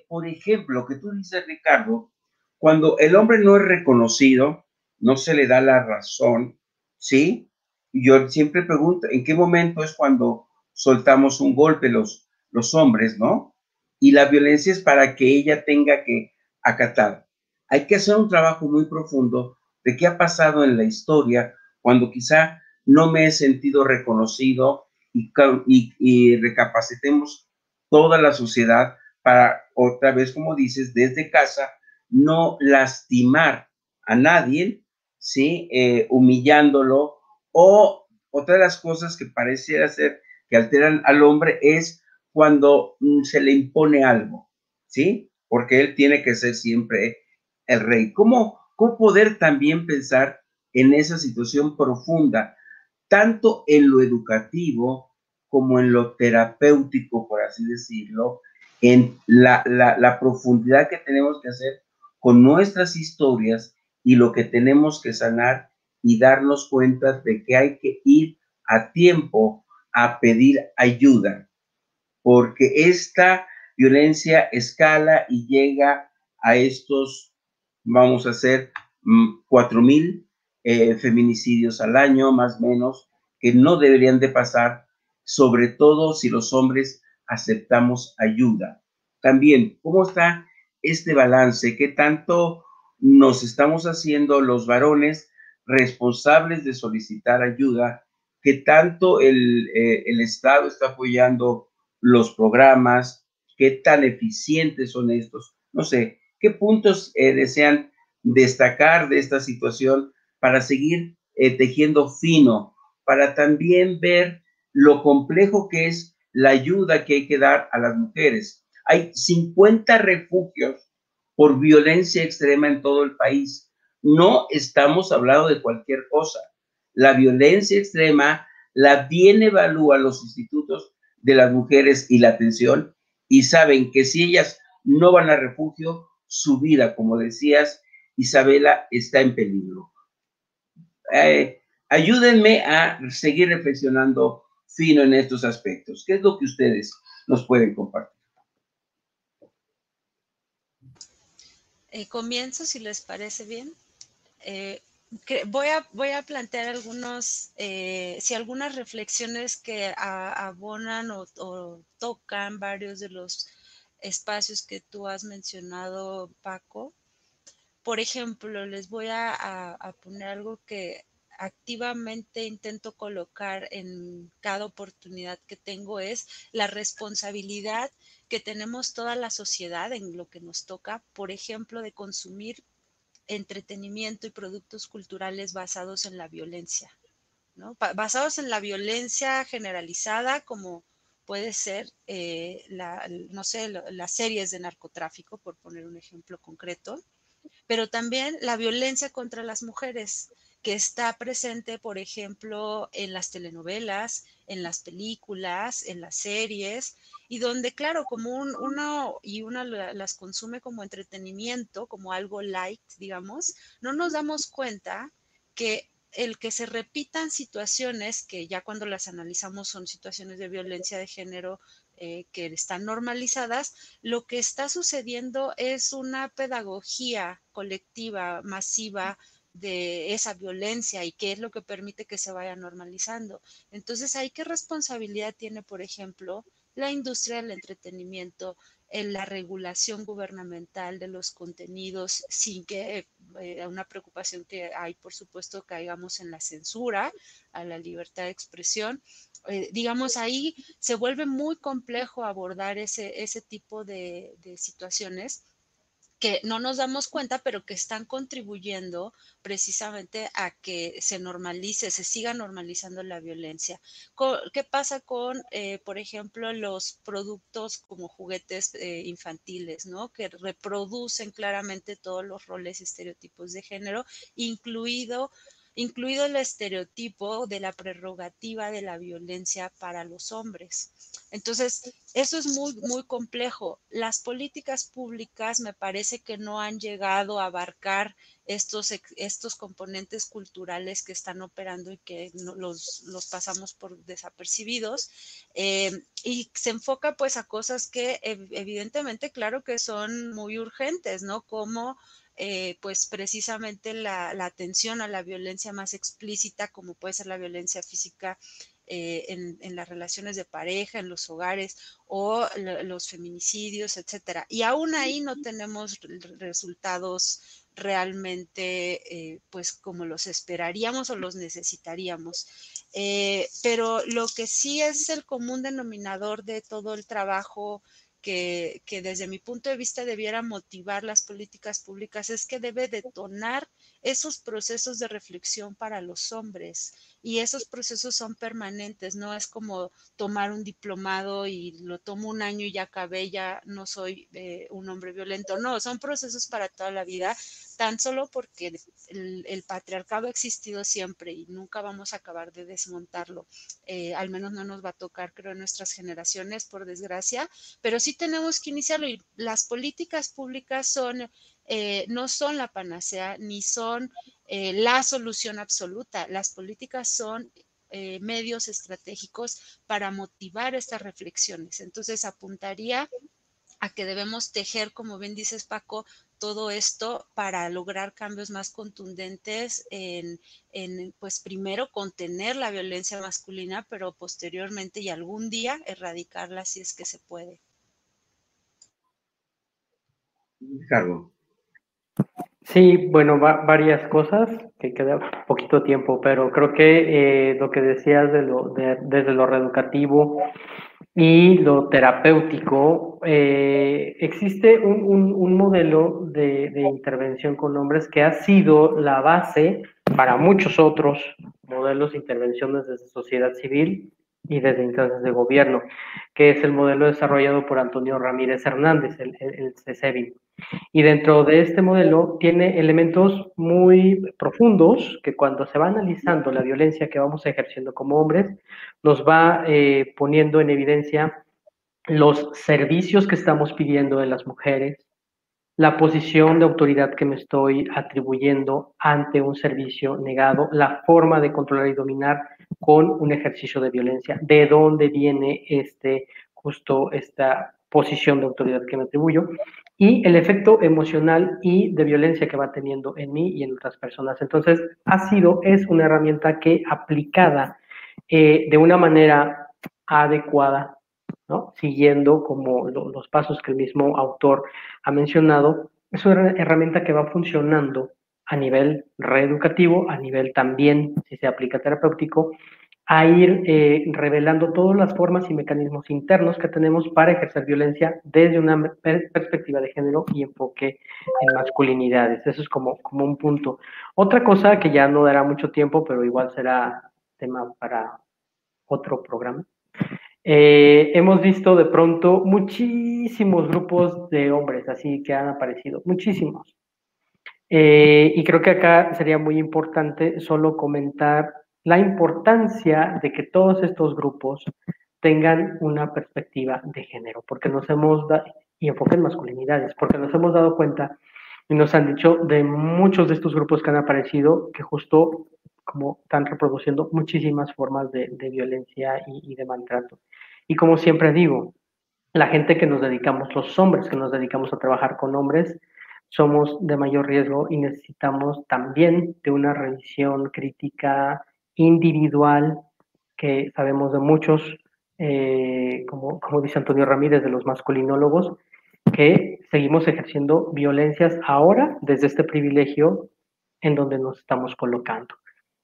por ejemplo, que tú dices, Ricardo, cuando el hombre no es reconocido, no se le da la razón, ¿sí? Yo siempre pregunto, ¿en qué momento es cuando soltamos un golpe los, los hombres, ¿no? Y la violencia es para que ella tenga que acatar hay que hacer un trabajo muy profundo de qué ha pasado en la historia cuando quizá no me he sentido reconocido y, recapacitemos toda la sociedad para otra vez, como dices, desde casa, no lastimar a nadie, ¿sí? Eh, humillándolo o otra de las cosas que pareciera ser que alteran al hombre es cuando mm, se le impone algo, ¿sí? Porque él tiene que ser siempre el rey. ¿Cómo, ¿Cómo poder también pensar en esa situación profunda, tanto en lo educativo como en lo terapéutico, por así decirlo, en la, la, profundidad que tenemos que hacer con nuestras historias y lo que tenemos que sanar y darnos cuenta de que hay que ir a tiempo a pedir ayuda, porque esta violencia escala y llega a estos vamos a hacer mm, cuatro mil eh, feminicidios al año, más o menos, que no deberían de pasar, sobre todo si los hombres aceptamos ayuda. También, ¿cómo está este balance? ¿Qué tanto nos estamos haciendo los varones responsables de solicitar ayuda? ¿Qué tanto el, eh, el Estado está apoyando los programas? ¿Qué tan eficientes son estos? No sé, ¿Qué puntos eh, desean destacar de esta situación para seguir eh, tejiendo fino, para también ver lo complejo que es la ayuda que hay que dar a las mujeres? Hay 50 refugios por violencia extrema en todo el país. No estamos hablando de cualquier cosa. La violencia extrema la bien evalúan los institutos de las mujeres y la atención y saben que si ellas no van a refugio, su vida, como decías, Isabela, está en peligro. Eh, ayúdenme a seguir reflexionando fino en estos aspectos. ¿Qué es lo que ustedes nos pueden compartir? Eh, comienzo, si les parece bien. Eh, voy, a, voy a plantear algunos, si algunas reflexiones que abonan o tocan varios de los espacios que tú has mencionado, Paco. Por ejemplo, les voy a, poner algo que activamente intento colocar en cada oportunidad que tengo es la responsabilidad que tenemos toda la sociedad en lo que nos toca, por ejemplo, de consumir entretenimiento y productos culturales basados en la violencia, ¿no? basados en la violencia generalizada como puede ser, eh, la, no sé, las series de narcotráfico, por poner un ejemplo concreto, pero también la violencia contra las mujeres, que está presente, por ejemplo, en las telenovelas, en las películas, en las series, y donde, claro, como uno y una las consume como entretenimiento, como algo light, digamos, no nos damos cuenta que el que se repitan situaciones que ya cuando las analizamos son situaciones de violencia de género eh, que están normalizadas, lo que está sucediendo es una pedagogía colectiva, masiva, de esa violencia y qué es lo que permite que se vaya normalizando. Entonces, ¿hay qué responsabilidad tiene, por ejemplo, la industria del entretenimiento en la regulación gubernamental de los contenidos sin que eh, una preocupación que hay, por supuesto, caigamos en la censura a la libertad de expresión. Eh, digamos, ahí se vuelve muy complejo abordar ese, ese tipo de, de situaciones que no nos damos cuenta, pero que están contribuyendo precisamente a que se normalice, se siga normalizando la violencia. ¿Qué pasa con, eh, por ejemplo, los productos como juguetes eh, infantiles, ¿no? Que reproducen claramente todos los roles y estereotipos de género, incluido incluido el estereotipo de la prerrogativa de la violencia para los hombres. Entonces, eso es muy, muy complejo. Las políticas públicas me parece que no han llegado a abarcar estos, estos componentes culturales que están operando y que los, los, pasamos por desapercibidos. Eh, y se enfoca pues a cosas que evidentemente, claro que son muy urgentes, ¿no? Como eh, pues precisamente la, atención a la violencia más explícita, como puede ser la violencia física eh, en, las relaciones de pareja, en los hogares o los feminicidios, etcétera. Y aún ahí no tenemos resultados realmente eh, pues como los esperaríamos o los necesitaríamos. pero lo que sí es el común denominador de todo el trabajo que, desde mi punto de vista debiera motivar las políticas públicas es que debe detonar esos procesos de reflexión para los hombres y esos procesos son permanentes, no es como tomar un diplomado y lo tomo un año y ya acabé, ya no soy eh, un hombre violento, no, son procesos para toda la vida, tan solo porque el, patriarcado ha existido siempre y nunca vamos a acabar de desmontarlo, eh, al menos no nos va a tocar, creo, en nuestras generaciones, por desgracia, pero sí tenemos que iniciarlo y las políticas públicas son eh, no son la panacea ni son eh, la solución absoluta. Las políticas son eh, medios estratégicos para motivar estas reflexiones. Entonces, apuntaría a que debemos tejer, como bien dices Paco, todo esto para lograr cambios más contundentes en, pues primero contener la violencia masculina, pero posteriormente y algún día erradicarla si es que se puede. Sí, bueno, varias cosas, que queda poquito tiempo, pero creo que eh, lo que decías de lo, desde lo reeducativo y lo terapéutico, eh, existe un, modelo de, de, intervención con hombres que ha sido la base para muchos otros modelos de intervención desde sociedad civil y desde instancias de gobierno, que es el modelo desarrollado por Antonio Ramírez Hernández, el, el, Y dentro de este modelo tiene elementos muy profundos que cuando se va analizando la violencia que vamos ejerciendo como hombres, nos va eh, poniendo en evidencia los servicios que estamos pidiendo de las mujeres, la posición de autoridad que me estoy atribuyendo ante un servicio negado, la forma de controlar y dominar con un ejercicio de violencia, de dónde viene este justo esta posición de autoridad que me atribuyo y el efecto emocional y de violencia que va teniendo en mí y en otras personas. Entonces, ha sido, es una herramienta que aplicada eh, de una manera adecuada siguiendo como los pasos que el mismo autor ha mencionado, es una herramienta que va funcionando a nivel reeducativo, a nivel también, si se aplica terapéutico, a ir eh, revelando todas las formas y mecanismos internos que tenemos para ejercer violencia desde una perspectiva de género y enfoque en masculinidades. Eso es como, como un punto. Otra cosa que ya no dará mucho tiempo, pero igual será tema para otro programa, eh, hemos visto de pronto muchísimos grupos de hombres así que han aparecido, muchísimos. Eh, y creo que acá sería muy importante solo comentar la importancia de que todos estos grupos tengan una perspectiva de género, porque nos hemos dado, y enfoquen masculinidades, porque nos hemos dado cuenta y nos han dicho de muchos de estos grupos que han aparecido que justo como están reproduciendo muchísimas formas de, violencia y, de maltrato. Y como siempre digo, la gente que nos dedicamos, los hombres que nos dedicamos a trabajar con hombres, somos de mayor riesgo y necesitamos también de una revisión crítica individual que sabemos de muchos, eh, como, como dice Antonio Ramírez, de los masculinólogos, que seguimos ejerciendo violencias ahora desde este privilegio en donde nos estamos colocando.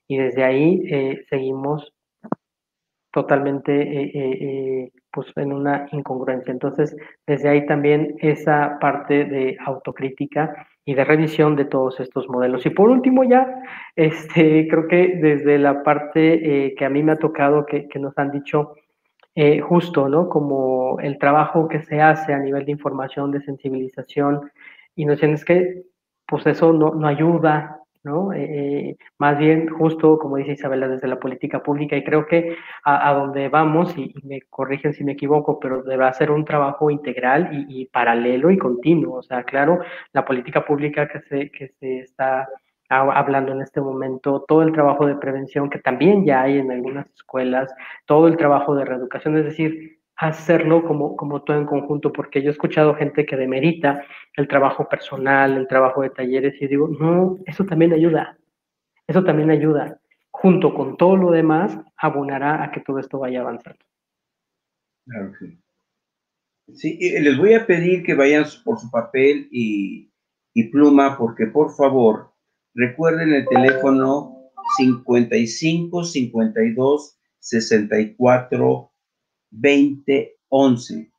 Y desde ahí eh, seguimos totalmente eh, pues en una incongruencia. Entonces, desde ahí también esa parte de autocrítica y de revisión de todos estos modelos. Y por último ya, este, creo que desde la parte que a mí me ha tocado, que, nos han dicho justo, ¿no? Como el trabajo que se hace a nivel de información, de sensibilización, y nos dicen es que pues eso no, no ayuda, ¿no? Eh, eh, más bien, justo como dice Isabela, desde la política pública, y creo que a, donde vamos, y, me corrigen si me equivoco, pero debe ser un trabajo integral y, paralelo y continuo. O sea, claro, la política pública que se, que se está hablando en este momento, todo el trabajo de prevención que también ya hay en algunas escuelas, todo el trabajo de reeducación, es decir, hacerlo como, como todo en conjunto, porque yo he escuchado gente que demerita el trabajo personal, el trabajo de talleres, y digo, no, eso también ayuda, eso también ayuda. Junto con todo lo demás, abonará a que todo esto vaya avanzando. Claro que sí. les voy a pedir que vayan por su papel y, y pluma, porque por favor, recuerden el teléfono 55 52 64 2011.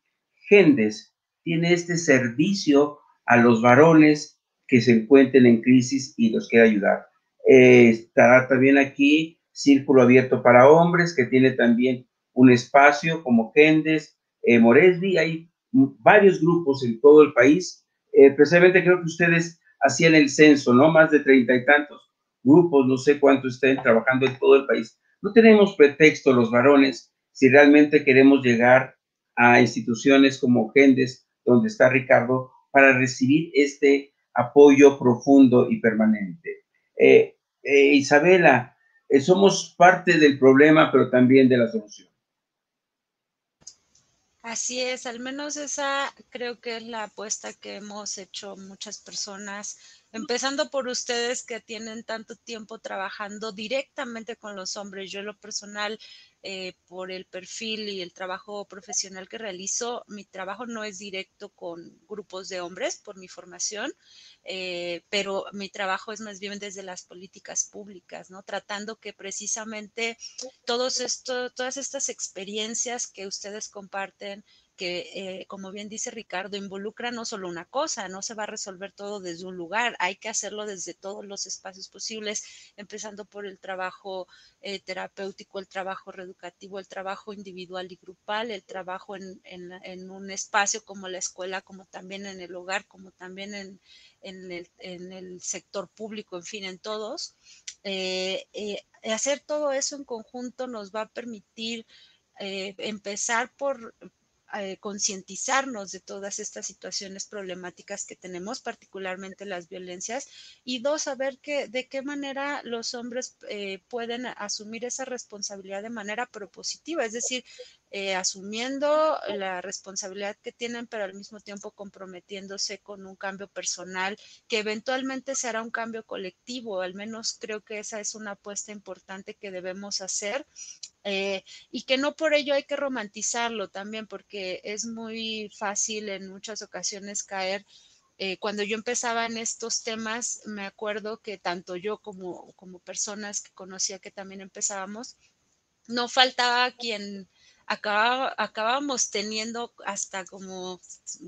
Gendes tiene este servicio a los varones que se encuentren en crisis y los quiere ayudar. Eh, estará también aquí Círculo Abierto para Hombres, que tiene también un espacio como Gendes, eh, Moresby, hay varios grupos en todo el país. Eh, precisamente creo que ustedes hacían el censo, ¿no? Más de treinta y tantos grupos, no sé cuántos estén trabajando en todo el país. No tenemos pretexto los varones si realmente queremos llegar a instituciones como Gendes, donde está Ricardo, para recibir este apoyo profundo y permanente. Eh, eh, Isabela, eh, somos parte del problema, pero también de la solución. Así es, al menos esa creo que es la apuesta que hemos hecho muchas personas, empezando por ustedes que tienen tanto tiempo trabajando directamente con los hombres. Yo en lo personal eh, por el perfil y el trabajo profesional que realizo, mi trabajo no es directo con grupos de hombres por mi formación, eh, pero mi trabajo es más bien desde las políticas públicas, ¿no? Tratando que precisamente todos esto, todas estas experiencias que ustedes comparten, que, eh, como bien dice Ricardo, involucra no solo una cosa, no se va a resolver todo desde un lugar, hay que hacerlo desde todos los espacios posibles, empezando por el trabajo eh, terapéutico, el trabajo reeducativo, el trabajo individual y grupal, el trabajo en, un espacio como la escuela, como también en el hogar, como también en, el, sector público, en fin, en todos. Eh, hacer todo eso en conjunto nos va a permitir empezar por, eh, concientizarnos de todas estas situaciones problemáticas que tenemos, particularmente las violencias, y dos, saber que, de qué manera los hombres eh, pueden asumir esa responsabilidad de manera propositiva, es decir, eh, asumiendo la responsabilidad que tienen, pero al mismo tiempo comprometiéndose con un cambio personal que eventualmente será un cambio colectivo. Al menos creo que esa es una apuesta importante que debemos hacer eh, y que no por ello hay que romantizarlo también, porque es muy fácil en muchas ocasiones caer. Eh, cuando yo empezaba en estos temas, me acuerdo que tanto yo como, como personas que conocía que también empezábamos, no faltaba quien acabábamos teniendo hasta como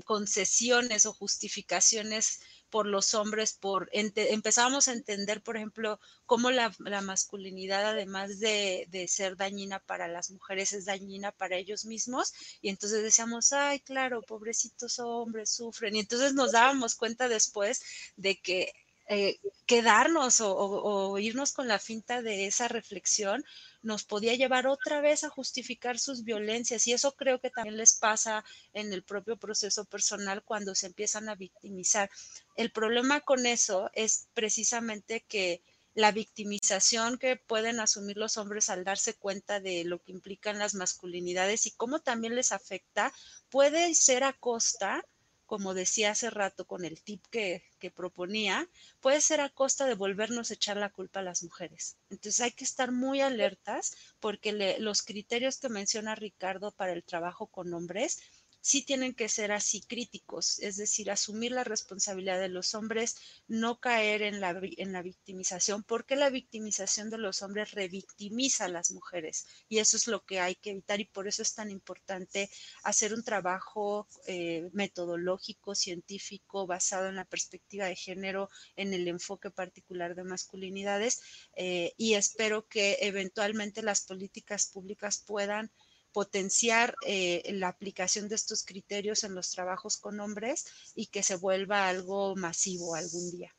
concesiones o justificaciones por los hombres, por empezábamos a entender, por ejemplo, cómo la, masculinidad, además de, ser dañina para las mujeres, es dañina para ellos mismos. Y entonces decíamos, ay, claro, pobrecitos hombres sufren. Y entonces nos dábamos cuenta después de que eh, quedarnos o, irnos con la finta de esa reflexión nos podía llevar otra vez a justificar sus violencias y eso creo que también les pasa en el propio proceso personal cuando se empiezan a victimizar. El problema con eso es precisamente que la victimización que pueden asumir los hombres al darse cuenta de lo que implican las masculinidades y cómo también les afecta puede ser a costa como decía hace rato con el tip que, proponía, puede ser a costa de volvernos a echar la culpa a las mujeres. Entonces hay que estar muy alertas porque los criterios que menciona Ricardo para el trabajo con hombres sí tienen que ser así críticos, es decir, asumir la responsabilidad de los hombres, no caer en la, en la victimización, porque la victimización de los hombres revictimiza a las mujeres y eso es lo que hay que evitar y por eso es tan importante hacer un trabajo eh, metodológico, científico, basado en la perspectiva de género, en el enfoque particular de masculinidades eh, y espero que eventualmente las políticas públicas puedan potenciar eh, la aplicación de estos criterios en los trabajos con hombres y que se vuelva algo masivo algún día.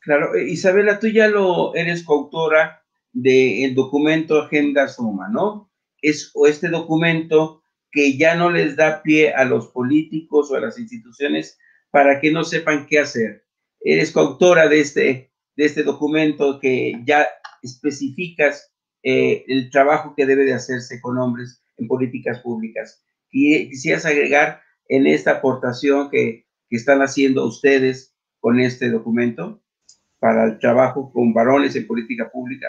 Claro, eh, Isabela, tú ya lo eres coautora del documento Agenda Suma, ¿no? Es este documento que ya no les da pie a los políticos o a las instituciones para que no sepan qué hacer. Eres coautora de este, de este documento que ya especificas eh, el trabajo que debe de hacerse con hombres en políticas públicas. Y quisieras agregar en esta aportación que, que están haciendo ustedes con este documento para el trabajo con varones en política pública.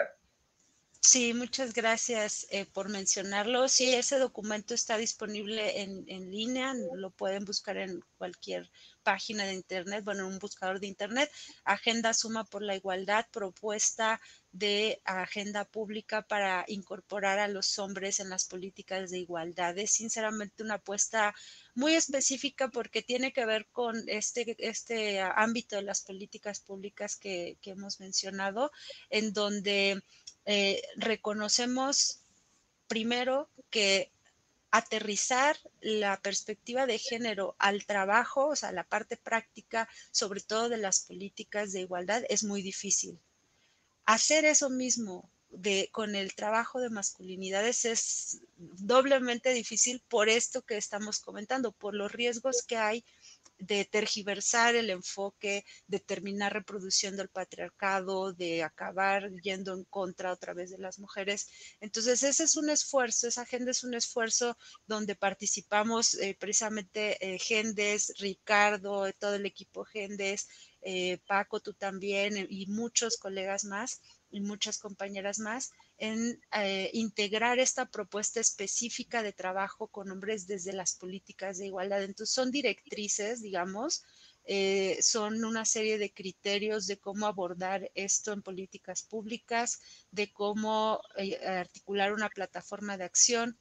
Sí, muchas gracias eh, por mencionarlo. Sí, ese documento está disponible en, en, línea, lo pueden buscar en cualquier página de Internet, bueno, en un buscador de Internet. Agenda Suma por la Igualdad, propuesta de agenda pública para incorporar a los hombres en las políticas de igualdad. Es sinceramente una apuesta muy específica porque tiene que ver con este, este ámbito de las políticas públicas que, hemos mencionado, en donde eh, reconocemos primero que aterrizar la perspectiva de género al trabajo, o sea, la parte práctica, sobre todo de las políticas de igualdad, es muy difícil hacer eso mismo de, con el trabajo de masculinidades es doblemente difícil por esto que estamos comentando, por los riesgos que hay de tergiversar el enfoque, de terminar reproduciendo el patriarcado, de acabar yendo en contra otra vez de las mujeres. Entonces, ese es un esfuerzo, esa agenda es un esfuerzo donde participamos eh, precisamente eh, Gendes, Ricardo, todo el equipo Gendes, eh, Paco, tú también, eh, y muchos colegas más y muchas compañeras más, en eh, integrar esta propuesta específica de trabajo con hombres desde las políticas de igualdad. Entonces, son directrices, digamos, son una serie de criterios de cómo abordar esto en políticas públicas, de cómo articular una plataforma de acción.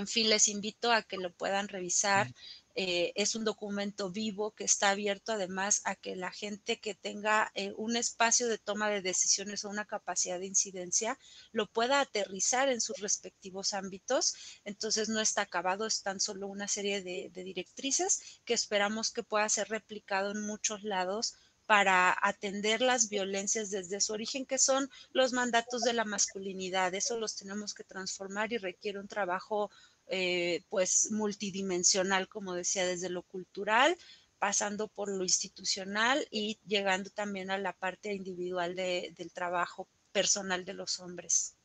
En fin, les invito a que lo puedan revisar. Eh, es un documento vivo que está abierto además a que la gente que tenga eh, un espacio de toma de decisiones o una capacidad de incidencia lo pueda aterrizar en sus respectivos ámbitos. Entonces no está acabado, es tan solo una serie de, de directrices que esperamos que pueda ser replicado en muchos lados para atender las violencias desde su origen, que son los mandatos de la masculinidad. Eso los tenemos que transformar y requiere un trabajo eh, pues multidimensional, como decía, desde lo cultural, pasando por lo institucional y llegando también a la parte individual del trabajo personal de los hombres.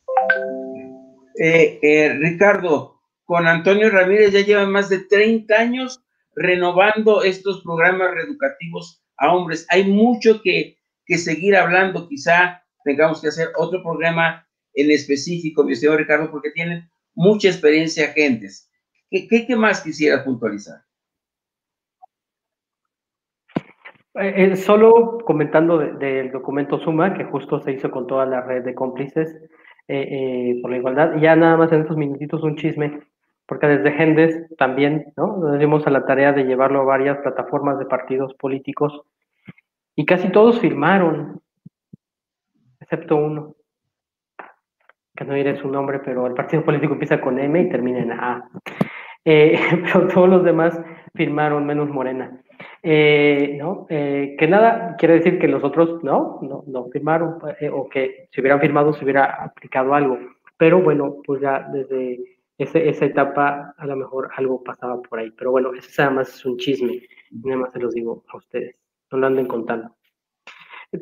Eh, eh, Ricardo, con Antonio Ramírez ya llevan más de 30 años renovando estos programas reeducativos a hombres. Hay mucho que, que seguir hablando, quizá tengamos que hacer otro programa en específico, mi señor Ricardo, porque tienen mucha experiencia agentes. ¿Qué, qué, más quisiera puntualizar? Eh, eh, solo comentando del documento Suma, que justo se hizo con toda la red de cómplices eh, por la igualdad, ya nada más en estos minutitos un chisme, porque desde Gendes también, ¿no? Nos dimos a la tarea de llevarlo a varias plataformas de partidos políticos y casi todos firmaron, excepto uno que no diré su nombre, pero el partido político empieza con M y termina en A. Eh, [laughs] pero todos los demás firmaron, menos Morena. Eh, ¿no? Eh, que nada quiere decir que los otros no, no, no firmaron, o que si hubieran firmado se hubiera aplicado algo. pero bueno, pues ya desde esa etapa a lo mejor algo pasaba por ahí. Pero bueno, eso además es un chisme, nada más se los digo a ustedes, no lo anden contando.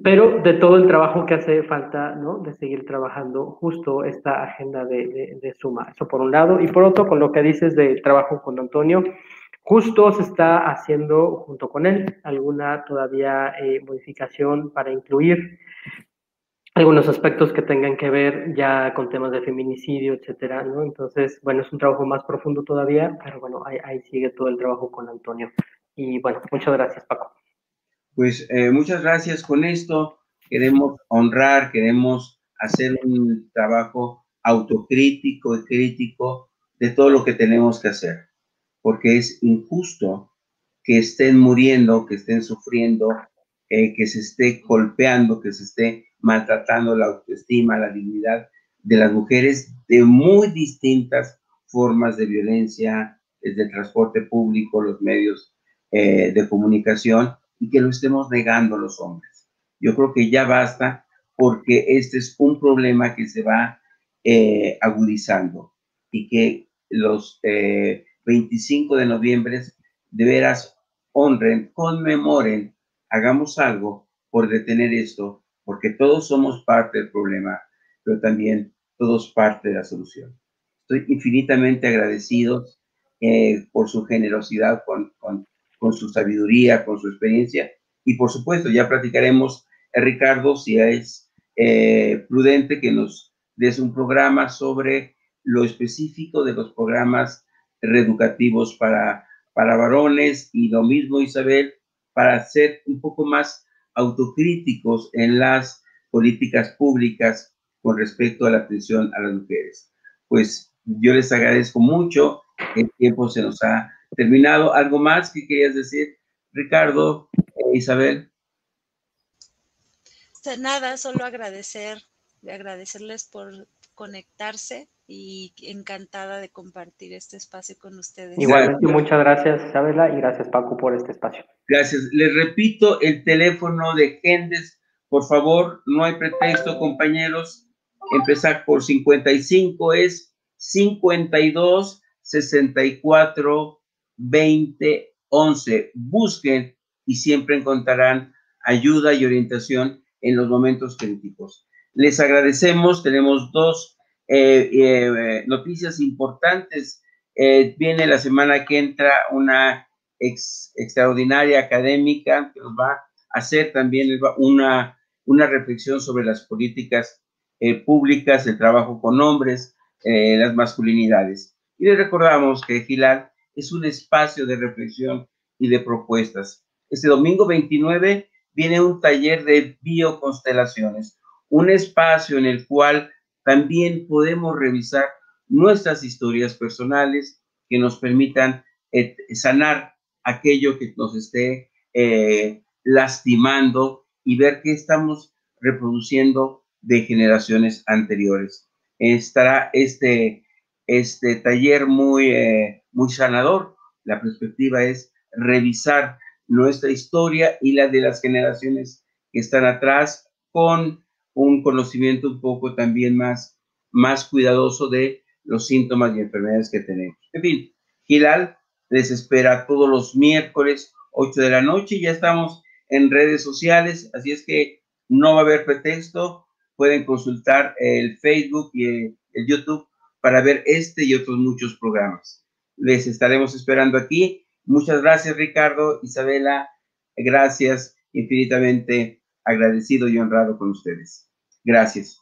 Pero de todo el trabajo que hace falta, ¿no? De seguir trabajando justo esta agenda de, de, suma. Eso por un lado. Y por otro, con lo que dices de trabajo con Antonio, justo se está haciendo junto con él alguna todavía eh, modificación para incluir algunos aspectos que tengan que ver ya con temas de feminicidio, etcétera, ¿no? Entonces, bueno, es un trabajo más profundo todavía, pero bueno, ahí, ahí sigue todo el trabajo con Antonio. Y bueno, muchas gracias, Paco. Pues eh, muchas gracias. Con esto queremos honrar, queremos hacer un trabajo autocrítico y crítico de todo lo que tenemos que hacer, porque es injusto que estén muriendo, que estén sufriendo, eh, que se esté golpeando, que se esté maltratando la autoestima, la dignidad de las mujeres de muy distintas formas de violencia, desde el transporte público, los medios eh, de comunicación, y que lo estemos negando los hombres. Yo creo que ya basta porque este es un problema que se va eh, agudizando y que los 25 eh, de noviembre de veras honren, conmemoren, hagamos algo por detener esto porque todos somos parte del problema, pero también todos parte de la solución. Estoy infinitamente agradecido eh, por su generosidad, con, con, su sabiduría, con su experiencia, y por supuesto, ya platicaremos, eh, Ricardo, si es eh, prudente que nos des un programa sobre lo específico de los programas reeducativos para, para varones y lo mismo, Isabel, para ser un poco más autocríticos en las políticas públicas con respecto a la atención a las mujeres. Pues yo les agradezco mucho, el tiempo se nos ha terminado. ¿Algo más que querías decir, Ricardo, e Isabel? Nada, solo agradecer, agradecerles por conectarse y encantada de compartir este espacio con ustedes. Igualmente, muchas gracias Isabela y gracias Paco por este espacio. Gracias. Les repito el teléfono de Gendes, por favor, no hay pretexto, compañeros. Empezar por 55 es 52 64 20 11. Busquen y siempre encontrarán ayuda y orientación en los momentos críticos. Les agradecemos, tenemos dos eh, eh, noticias importantes. Eh, viene la semana que entra una extraordinaria académica que nos va a hacer también una, una reflexión sobre las políticas públicas, el trabajo con hombres, las masculinidades. Y les recordamos que Gilal es un espacio de reflexión y de propuestas. Este domingo 29 viene un taller de bioconstelaciones, un espacio en el cual también podemos revisar nuestras historias personales que nos permitan eh, sanar aquello que nos esté eh, lastimando y ver qué estamos reproduciendo de generaciones anteriores. Estará este, este taller muy, eh, muy sanador. La perspectiva es revisar nuestra historia y la de las generaciones que están atrás con un conocimiento un poco también más, más cuidadoso de los síntomas y enfermedades que tenemos. En fin, Gilal les espera todos los miércoles, 8 de la noche. Ya estamos en redes sociales, así es que no va a haber pretexto. Pueden consultar el Facebook y el, el YouTube para ver este y otros muchos programas. Les estaremos esperando aquí. Muchas gracias, Ricardo, Isabela. Gracias infinitamente agradecido y honrado con ustedes. Gracias.